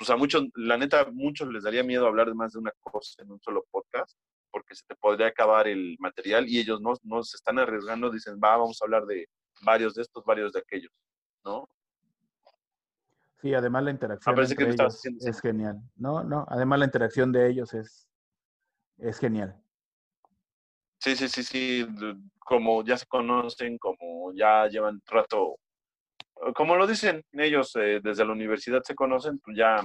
pues a muchos, la neta, a muchos les daría miedo hablar de más de una cosa en un solo podcast, porque se te podría acabar el material y ellos no, no se están arriesgando, dicen, va, vamos a hablar de varios de estos, varios de aquellos, ¿no? Sí, además la interacción entre estabas ellos haciendo es genial. No, no, además la interacción de ellos es, es genial. Sí, sí, sí, sí, como ya se conocen, como ya llevan rato, como lo dicen ellos, eh, desde la universidad se conocen, pues ya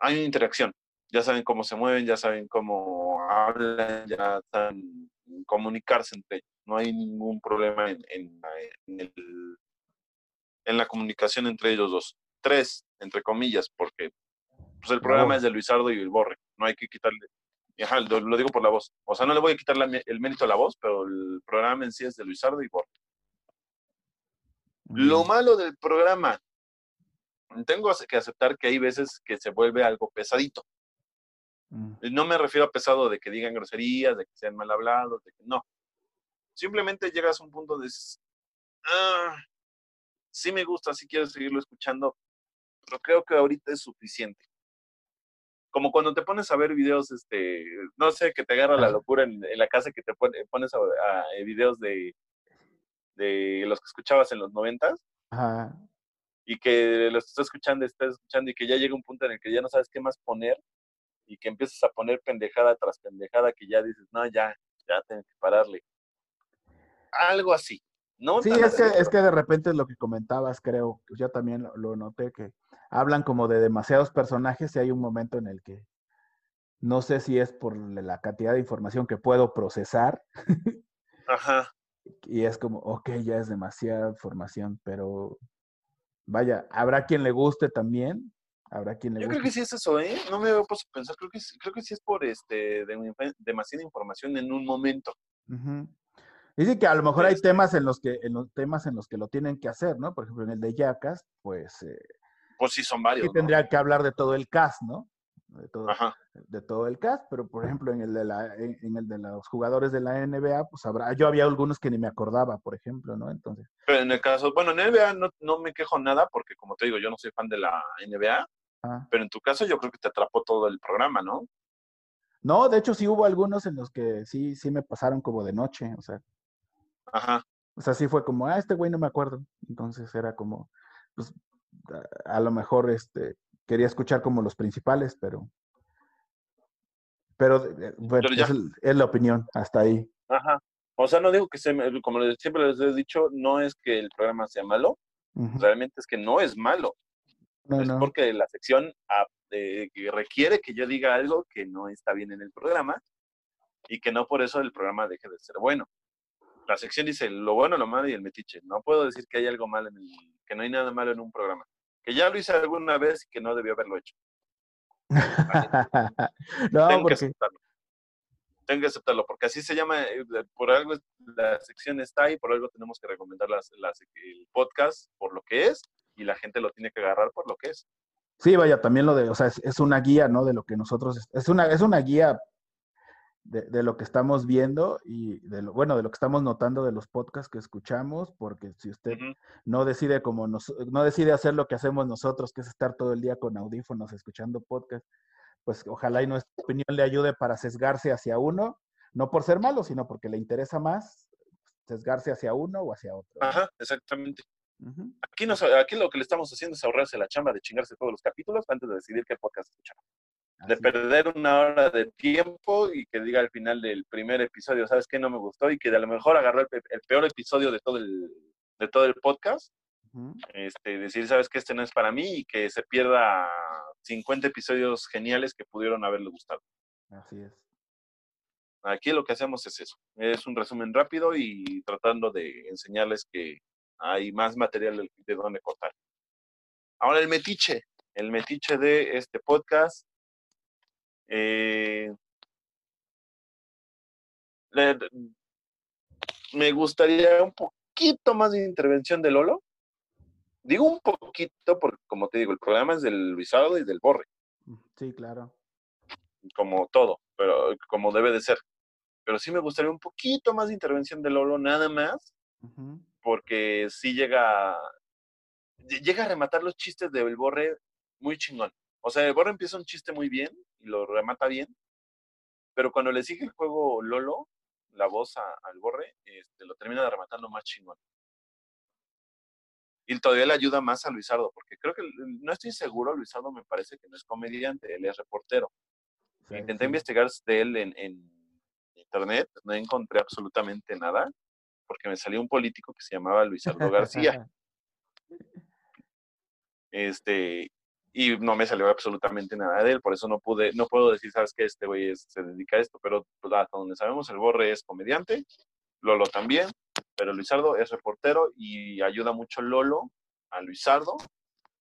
hay una interacción, ya saben cómo se mueven, ya saben cómo hablan, ya saben comunicarse entre ellos, no hay ningún problema en, en la- en el- en la comunicación entre ellos dos. Tres, entre comillas, porque pues, el programa es de Luisardo y el Borre, no hay que quitarle Ajá, lo, lo digo por la voz. O sea, no le voy a quitar la el mérito a la voz, pero el programa en sí es de Luisardo y Borre. Lo malo del programa, tengo que aceptar que hay veces que se vuelve algo pesadito. mm, No me refiero a pesado de que digan groserías, de que sean mal hablados, de que no. Simplemente llegas a un punto de, ah, sí me gusta, sí quiero seguirlo escuchando, pero creo que ahorita es suficiente. Como cuando te pones a ver videos, este, no sé, que te agarra la locura en, en la casa, que te pone- pones a, a- a videos de, de los que escuchabas en los noventas, Ajá. y que los estás escuchando, estás escuchando, y que ya llega un punto en el que ya no sabes qué más poner, y que empiezas a poner pendejada tras pendejada, que ya dices, no, ya, ya tengo que pararle. Algo así. No Sí, es que, es que de repente es lo que comentabas, creo, pues yo también lo, lo noté, que hablan como de demasiados personajes y hay un momento en el que no sé si es por la cantidad de información que puedo procesar <laughs> Ajá. y es como, ok, ya es demasiada información, pero vaya, habrá quien le guste también, habrá quien le Yo guste. creo que sí es eso, ¿eh? No me había puesto a pensar, creo que, sí- creo que sí es por este, de- demasiada información en un momento. Dice que a lo mejor hay Este- temas en los que, en los temas en los que lo tienen que hacer, ¿no? Por ejemplo, en el de Yacas, pues eh, Pues sí, son varios. sí ¿no? tendría que hablar de todo el cast, ¿no? De todo, Ajá. de todo el cast, pero por ejemplo en el de la, en, en el de los jugadores de la NBA, pues habrá, yo había algunos que ni me acordaba, por ejemplo, ¿no? Entonces, Pero en el caso, bueno, en NBA no, no me quejo nada, porque como te digo, yo no soy fan de la NBA, ah. pero en tu caso yo creo que te atrapó todo el programa, ¿no? no, de hecho sí hubo algunos en los que sí, sí me pasaron como de noche, o sea, Ajá. o sea, sí fue como, ah, este güey no me acuerdo, entonces era como, pues a, a lo mejor este, quería escuchar como los principales, pero... Pero, eh, bueno, Pero ya. es, la opinión, hasta ahí. Ajá. O sea, no digo que se me- como siempre les he dicho, no es que el programa sea malo, realmente es que no es malo. No, es no. porque la sección ah, eh, requiere que yo diga algo que no está bien en el programa y que no por eso el programa deje de ser bueno. La sección dice lo bueno, lo malo y el metiche. No puedo decir que hay algo malo en el, que no hay nada malo en un programa. Que ya lo hice alguna vez y que no debió haberlo hecho. <laughs> no, Tengo que aceptarlo. Tengo que aceptarlo, porque así se llama, eh, por algo la sección está ahí, por algo tenemos que recomendar las- las- el podcast por lo que es y la gente lo tiene que agarrar por lo que es. sí, vaya, también lo de, o sea, es, es una guía, ¿no? De lo que nosotros, es una, es una guía de, de lo que estamos viendo y de lo, bueno, de lo que estamos notando de los podcasts que escuchamos, porque si usted no decide como nos, no decide hacer lo que hacemos nosotros, que es estar todo el día con audífonos escuchando podcast, pues ojalá y nuestra opinión le ayude para sesgarse hacia uno, no por ser malo, sino porque le interesa más sesgarse hacia uno o hacia otro. Ajá, exactamente. Aquí, nos, aquí lo que le estamos haciendo es ahorrarse la chamba de chingarse todos los capítulos antes de decidir qué podcast escuchar. De perder una hora de tiempo y que diga al final del primer episodio, ¿sabes qué? No me gustó y que a lo mejor agarró el, el peor episodio de todo el, de todo el podcast. Ujú. Este, decir, ¿sabes qué? Este no es para mí y que se pierda 50 episodios geniales que pudieron haberle gustado. Así es. Aquí lo que hacemos es eso. Es un resumen rápido y tratando de enseñarles que hay más material de- de donde cortar. Ahora el metiche. El metiche de este podcast. Eh, le- me gustaría un poquito más de intervención de Lolo. Digo un poquito porque, como te digo, el programa es del Luisardo y del Borre Sí, claro. como todo, pero como debe de ser. Pero sí me gustaría un poquito más de intervención de Lolo, nada más, porque sí llega, lle- llega a rematar los chistes del Borre muy chingón. O sea, el Borre empieza un chiste muy bien y lo remata bien, pero cuando le sigue el juego Lolo, la voz a- al Borre, este, lo termina rematando más chingón. Y todavía le ayuda más a Luisardo, porque creo que, no estoy seguro, Luisardo me parece que no es comediante, él es reportero. Sí, Intenté sí. investigar de él en, en internet, no encontré absolutamente nada, porque me salió un político que se llamaba Luisardo <laughs> García, <laughs> este, y no me salió absolutamente nada de él, por eso no pude, no puedo decir, sabes que este güey se dedica a esto, pero pues, hasta donde sabemos, el Borre es comediante, Lolo también, pero Luisardo es reportero y ayuda mucho Lolo a Luisardo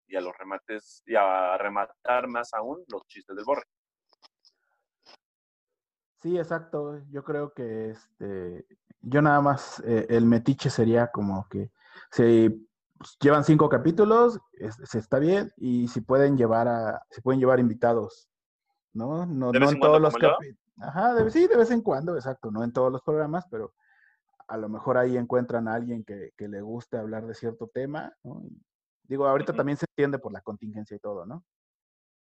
y a los remates, y a rematar más aún los chistes del Borre. Sí, exacto. Yo creo que este, yo nada más eh, el metiche sería como que si llevan cinco capítulos, es- se está bien, y si pueden llevar a, si pueden llevar invitados, ¿no? No, ¿De no en cuando, todos los capítulos. Ajá, de- sí, de vez en cuando, exacto, no en todos los programas, pero a lo mejor ahí encuentran a alguien que, que le guste hablar de cierto tema, ¿no? Y digo, ahorita también se entiende por la contingencia y todo, ¿no?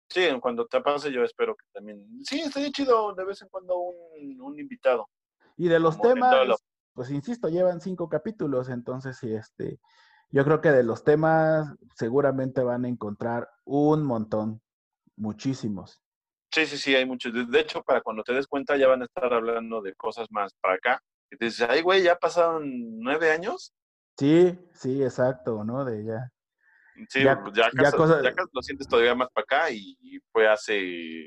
Sí, en cuanto te pase yo espero que también... Sí, estaría chido de vez en cuando un, un invitado. Y de los temas, pues insisto, llevan cinco capítulos, entonces sí, este, yo creo que de los temas seguramente van a encontrar un montón, muchísimos. Sí, sí, sí, hay muchos. De- hecho, para cuando te des cuenta ya van a estar hablando de cosas más para acá. Y te dices, ay, güey, ya pasaron nueve años. Sí, sí, exacto, ¿no? De ya. Sí, Ya- pues ya, ya ya lo sientes todavía más para acá y, y fue hace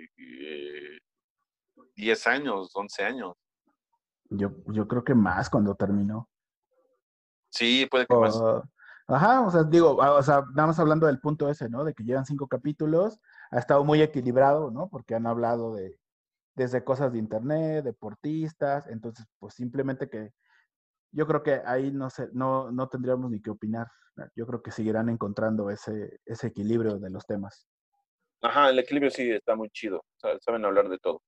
eh, 10 años, 11 años. Yo, yo creo que más cuando terminó. Sí, puede que más. Ajá, o sea, digo, ah, o sea, nada más hablando del punto ese, ¿no? De que llevan cinco capítulos, ha estado muy equilibrado, ¿no? Porque han hablado de desde cosas de internet, deportistas, entonces, pues simplemente que yo creo que ahí no sé, no, no tendríamos ni que opinar. Yo creo que seguirán encontrando ese, ese equilibrio de los temas. Ajá, el equilibrio sí está muy chido. sa- Saben hablar de todo.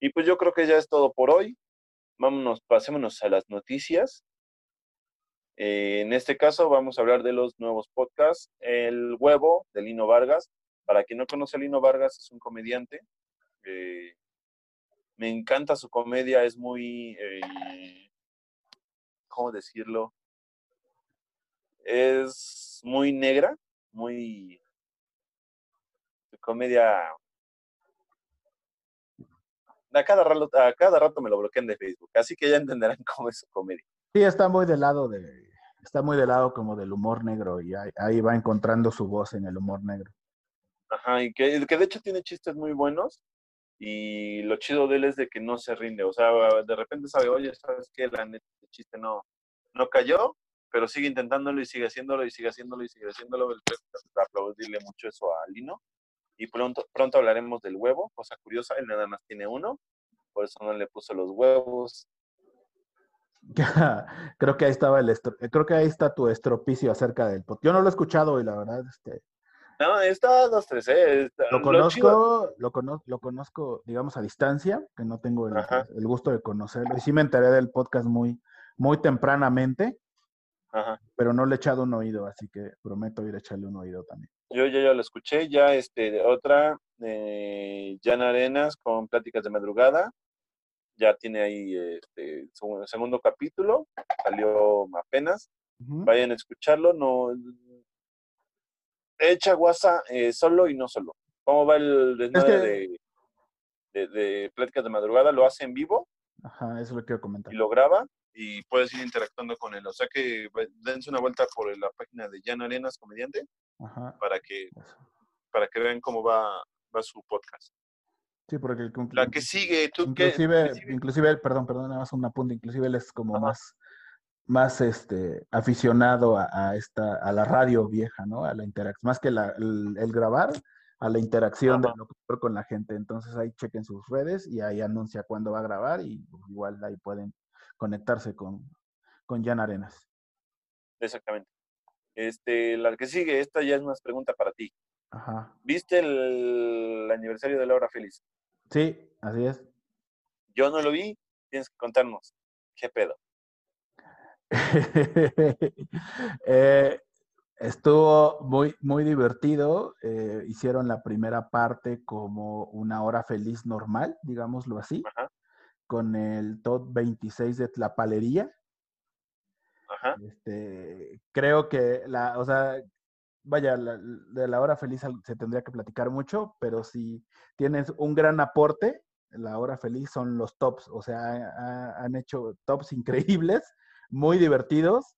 Y pues yo creo que ya es todo por hoy. Vámonos, pasémonos a las noticias. Eh, en este caso vamos a hablar de los nuevos podcasts. El huevo de Lino Vargas. Para quien no conoce a Lino Vargas, es un comediante. Eh, me encanta su comedia, es muy, eh, ¿cómo decirlo? Es muy negra, muy, comedia. A cada, rato, a cada rato me lo bloquean de Facebook, así que ya entenderán <laughs> cómo es su comedia. Sí, está muy del lado de, está muy del lado como del humor negro y ahí, ahí va encontrando su voz en el humor negro. Ajá, y que, que de hecho tiene chistes muy buenos. Y lo chido de él es de que no se rinde. O sea, de repente sabe, oye, ¿sabes qué? La neta, el chiste no, no cayó, pero sigue intentándolo y sigue haciéndolo y sigue haciéndolo y sigue haciéndolo. Aplaudirle mucho eso a Lino. Y pronto, pronto hablaremos del huevo, cosa curiosa, él nada más tiene uno, por eso no le puso los huevos. <laughs> creo que ahí estaba el estro- creo que ahí está tu estropicio acerca del pot. Yo no lo he escuchado y la verdad, este, No, está dos, tres, eh. está- lo conozco, lo, cono- lo conozco, digamos, a distancia, que no tengo el, gusto de conocerlo. Y sí me enteré del podcast muy, muy tempranamente, Ajá. pero no le he echado un oído, así que prometo ir a echarle un oído también. Yo ya, ya lo escuché, ya este, otra, eh, Jan Arenas con Pláticas de Madrugada, ya tiene ahí este, su segundo capítulo, salió apenas, vayan a escucharlo, no, echa guasa eh, solo y no solo. ¿Cómo va el que- de, de, de Pláticas de Madrugada? Lo hace en vivo Ajá, eso lo quiero comentar. y lo graba y puedes ir interactuando con él, o sea que dense una vuelta por la página de Jan Arenas, comediante, Ajá. para que, para que vean cómo va, va su podcast. Sí, porque el La que sigue, tú inclusive, ¿Qué sigue? inclusive, él- perdón, perdón, nada más un apunte, inclusive él es como más, más este, aficionado a, a esta, a la radio vieja, ¿no? A la interacción, más que la- el, el grabar, a la interacción del locutor con la gente. Entonces ahí chequen sus redes y ahí anuncia cuándo va a grabar y pues, igual ahí pueden conectarse con, con Jan Arenas. Exactamente. Este, la que sigue, esta ya es más pregunta para ti. Ajá. ¿Viste el, aniversario de la hora feliz? Sí, así es. Yo no lo vi, tienes que contarnos. ¿Qué pedo? <laughs> Eh, estuvo muy, muy divertido. eh, hicieron la primera parte como una hora feliz normal, digámoslo así, Ajá, con el top 26 de Tlapalería. ajá, Este, creo que la, o sea, vaya, la- de la hora feliz se tendría que platicar mucho, pero si tienes un gran aporte, la hora feliz son los tops, o sea, ha- han hecho tops increíbles, muy divertidos,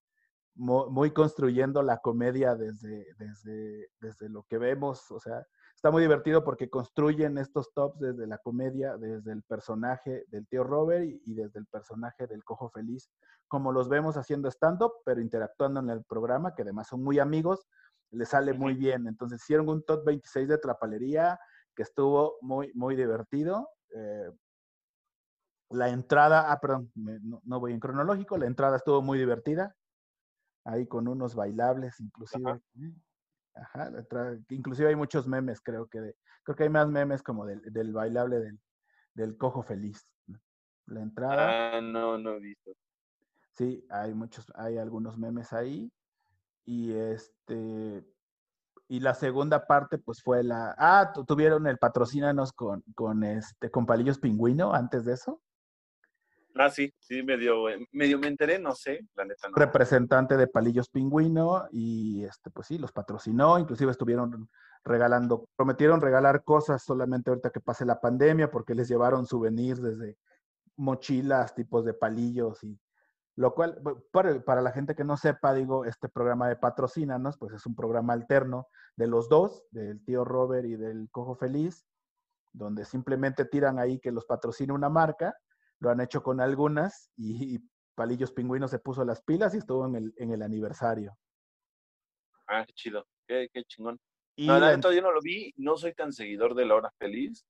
mu- muy, construyendo la comedia desde, desde, desde lo que vemos, o sea, está muy divertido porque construyen estos tops desde la comedia, desde el personaje del tío Robert y desde el personaje del cojo feliz, como los vemos haciendo stand-up, pero interactuando en el programa, que además son muy amigos, les sale muy bien. Entonces hicieron un top 26 de Trapalería que estuvo muy, muy divertido. Eh, la entrada, ah, perdón, me- no, no voy en cronológico, la entrada estuvo muy divertida, ahí con unos bailables inclusive. ¿eh? Ajá, la entrada- inclusive hay muchos memes, creo que de- creo que hay más memes como del, del bailable del, del cojo feliz. La entrada, Ah, no, no he visto. sí, hay muchos, hay algunos memes ahí. Y este, y la segunda parte, pues fue la, ah, tu- tuvieron el patrocínanos con, con este, con Palillos Pingüino antes de eso. Ah, sí, sí, medio, eh, medio me enteré, no sé, la neta no. representante de Palillos Pingüino y este pues sí, los patrocinó, inclusive estuvieron regalando, prometieron regalar cosas solamente ahorita que pase la pandemia porque les llevaron souvenirs desde mochilas, tipos de palillos y lo cual para, para la gente que no sepa, digo, este programa de patrocínanos, pues es un programa alterno de los dos, del tío Robert y del Cojo Feliz, donde simplemente tiran ahí que los patrocina una marca, lo han hecho con algunas y, y Palillos Pingüino se puso las pilas y estuvo en el, en el aniversario. Ah, qué chido, qué, qué chingón. Y, no, la la- neta yo no lo vi, no soy tan seguidor de la hora feliz,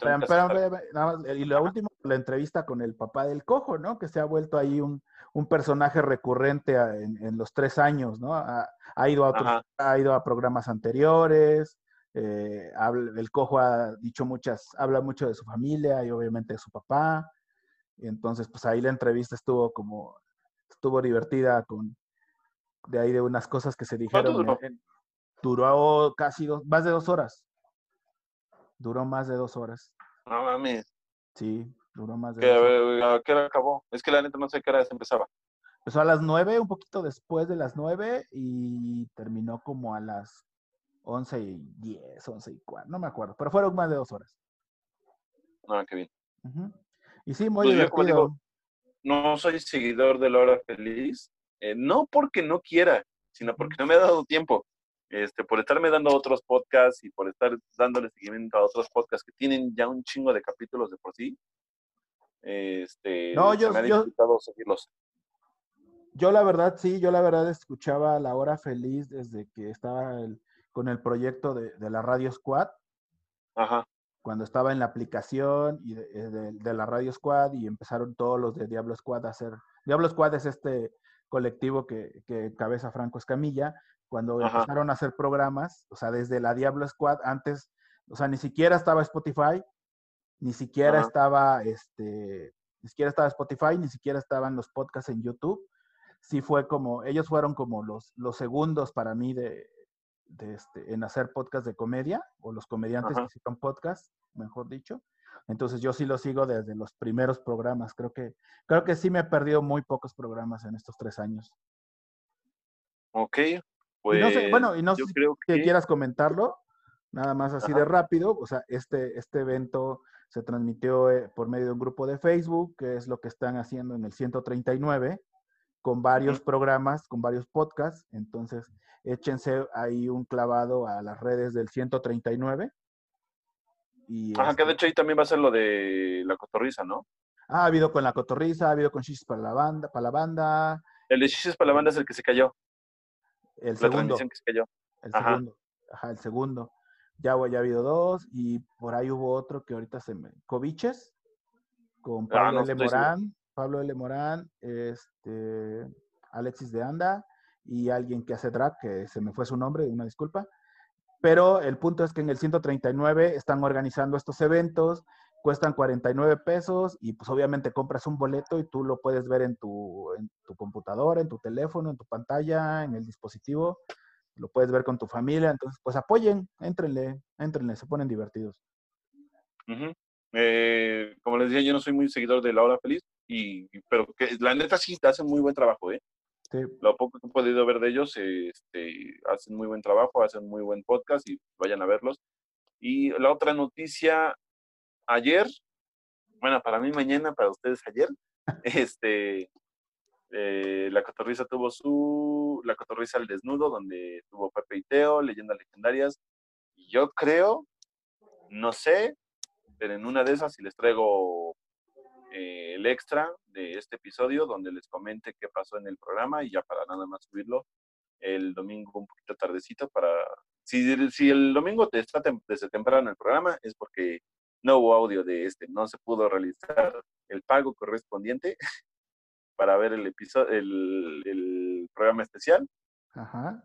pero tengo que nada más, y la última, la entrevista con el papá del cojo, ¿no? Que se ha vuelto ahí un, un personaje recurrente a- en, en los tres años, ¿no? Ha, ha ido a otros, ha ido a programas anteriores, eh, habla- el cojo ha dicho muchas, habla mucho de su familia y obviamente de su papá. Y entonces, pues ahí la entrevista estuvo como, estuvo divertida con, de ahí de unas cosas que se dijeron. duró? en- en- duró casi dos, más de dos horas. Duró más de dos horas. No mames, Sí, duró más de que, dos horas. ¿a qué hora acabó? Es que la neta no sé qué hora empezaba. Empezó a las nueve, un poquito después de las nueve y terminó como a las 11 y 10, 11 y 4, no me acuerdo, pero fueron más de dos horas. Ah, qué bien. Y sí, muy Pues yo, divertido. digo, No soy seguidor de La Hora Feliz, eh, no porque no quiera, sino porque no me ha dado tiempo. Este, por estarme dando otros podcasts y por estar dándole seguimiento a otros podcasts que tienen ya un chingo de capítulos de por sí. Este, No, yo- me yo- seguirlos. Yo la verdad, sí, yo la verdad escuchaba La Hora Feliz desde que estaba el- con el proyecto de, de la Radio Squad, Ajá, cuando estaba en la aplicación y de, eh, de- de la Radio Squad y empezaron todos los de Diablo Squad a hacer. Diablo Squad es este colectivo que, que encabeza Franco Escamilla. Cuando Ajá. empezaron a hacer programas, o sea, desde la Diablo Squad, antes, o sea, ni siquiera estaba Spotify, ni siquiera Ajá. estaba este, ni siquiera estaba Spotify, ni siquiera estaban los podcasts en YouTube. Sí fue como, ellos fueron como los, los segundos para mí de, de este, en hacer podcast de comedia, o los comediantes Ajá. que hicieron podcast, mejor dicho. Entonces yo sí lo sigo desde los primeros programas. Creo que, creo que sí me he perdido muy pocos programas en estos tres años. ok. Y Pues, no sé, bueno, y no sé si que quieras comentarlo, nada más así Ajá. de rápido. O sea, este, este evento se transmitió eh, por medio de un grupo de Facebook, que es lo que están haciendo en el 139, con varios programas, con varios podcasts. Entonces, échense ahí un clavado a las redes del 139. Y, Ajá, que este, de hecho ahí también va a ser lo de la cotorriza, ¿no? ha habido con la cotorriza, ha habido con Shishis para la banda, para la banda, El de Chiches para la banda es el que se cayó, el la segundo. que. El Ajá. segundo. Ajá, el segundo. Ya, ya ha habido dos y por ahí hubo otro que ahorita se me... Coviches, con Ah, Pablo no L. seguro. Morán, Pablo L. Morán, este, Alexis de Anda y alguien que hace drag, que se me fue su nombre, una disculpa. Pero el punto es que en el 139 están organizando estos eventos, cuestan 49 pesos y pues obviamente compras un boleto y tú lo puedes ver en tu, en tu computadora, en tu teléfono, en tu pantalla, en el dispositivo, lo puedes ver con tu familia, entonces pues apoyen, éntrenle, éntrenle, se ponen divertidos. Ujú. Eh, como les decía, yo no soy muy seguidor de La Hora Feliz, y, pero que la neta sí hacen muy buen trabajo, ¿eh? Sí, Lo poco que he podido ver de ellos, este, hacen muy buen trabajo, hacen muy buen podcast y vayan a verlos. Y la otra noticia, ayer, bueno, para mí mañana, para ustedes ayer, <laughs> este, eh, la cotorriza tuvo su, la cotorriza al desnudo, donde tuvo Pepe y Teo, leyendas legendarias, y yo creo, no sé, pero en una de esas si les traigo eh, el extra de este episodio donde les comente qué pasó en el programa y ya para nada más subirlo el domingo un poquito tardecito para si, si el domingo te está desde temprano el programa es porque no hubo audio de este, no se pudo realizar el pago correspondiente <laughs> para ver el episodio, el, el programa especial, ajá.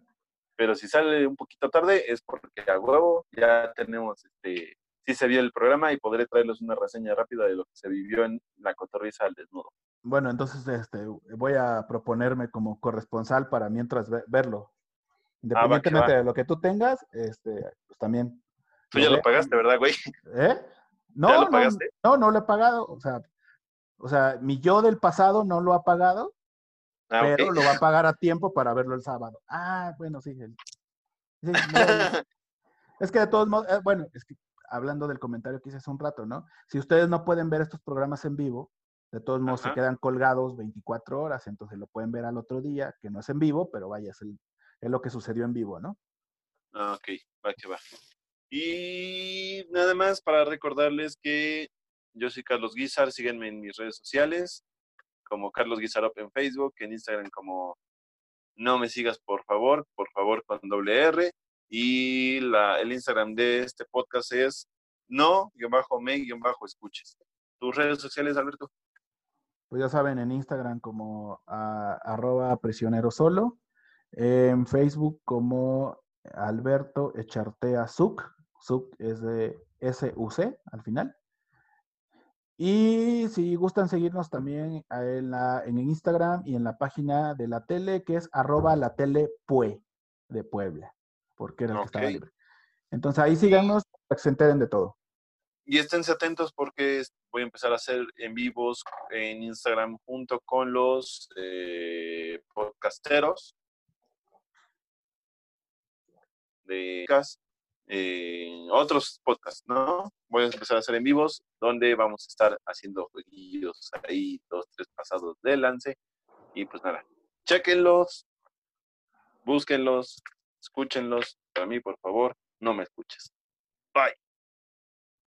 pero si sale un poquito tarde es porque a huevo ya tenemos este sí se vio el programa y podré traerles una reseña rápida de lo que se vivió en la cotorriza al desnudo. Bueno, entonces este, voy a proponerme como corresponsal para mientras ve- verlo. Ah, va Independientemente va. de lo que tú tengas, este, pues también. Tú ya lo pagaste, ¿verdad, güey? ¿Eh? No, ¿Ya lo no, pagaste? no, no lo he pagado. O sea, o sea, mi yo del pasado no lo ha pagado, Ah, pero lo va a pagar a tiempo para verlo el sábado. Ah, bueno, sí. el- sí, no, <laughs> es que de todos modos, eh, bueno, es que hablando del comentario que hice hace un rato, ¿no? Si ustedes no pueden ver estos programas en vivo, de todos modos se quedan colgados 24 horas, entonces lo pueden ver al otro día, que no es en vivo, pero vaya, es, el- es lo que sucedió en vivo, ¿no? Ah, ok, va que va. Y nada más para recordarles que yo soy Carlos Guizar, síganme en mis redes sociales, como Carlos Guizarop en Facebook, en Instagram como no me sigas por favor, por favor con doble R. Y la, el Instagram de este podcast es no-me-escuches. Tus redes sociales, Alberto. Pues ya saben, en Instagram como a- arroba prisionero solo, en Facebook como Alberto Echartea Suc, Suc es de S-U-C al final. Y si gustan seguirnos también en, la, en Instagram y en la página de la tele, que es arroba la tele pue, de Puebla, porque era el que estaba libre. Entonces ahí síganos para que se enteren de todo. Y esténse atentos porque voy a empezar a hacer en vivos en Instagram junto con los eh, podcasteros de eh, otros podcasts, ¿no? Voy a empezar a hacer en vivos, donde vamos a estar haciendo jueguillos ahí, dos, tres pasados de lance. Y pues nada, chequenlos, búsquenlos, escúchenlos. Para mí, por favor, no me escuches. Bye.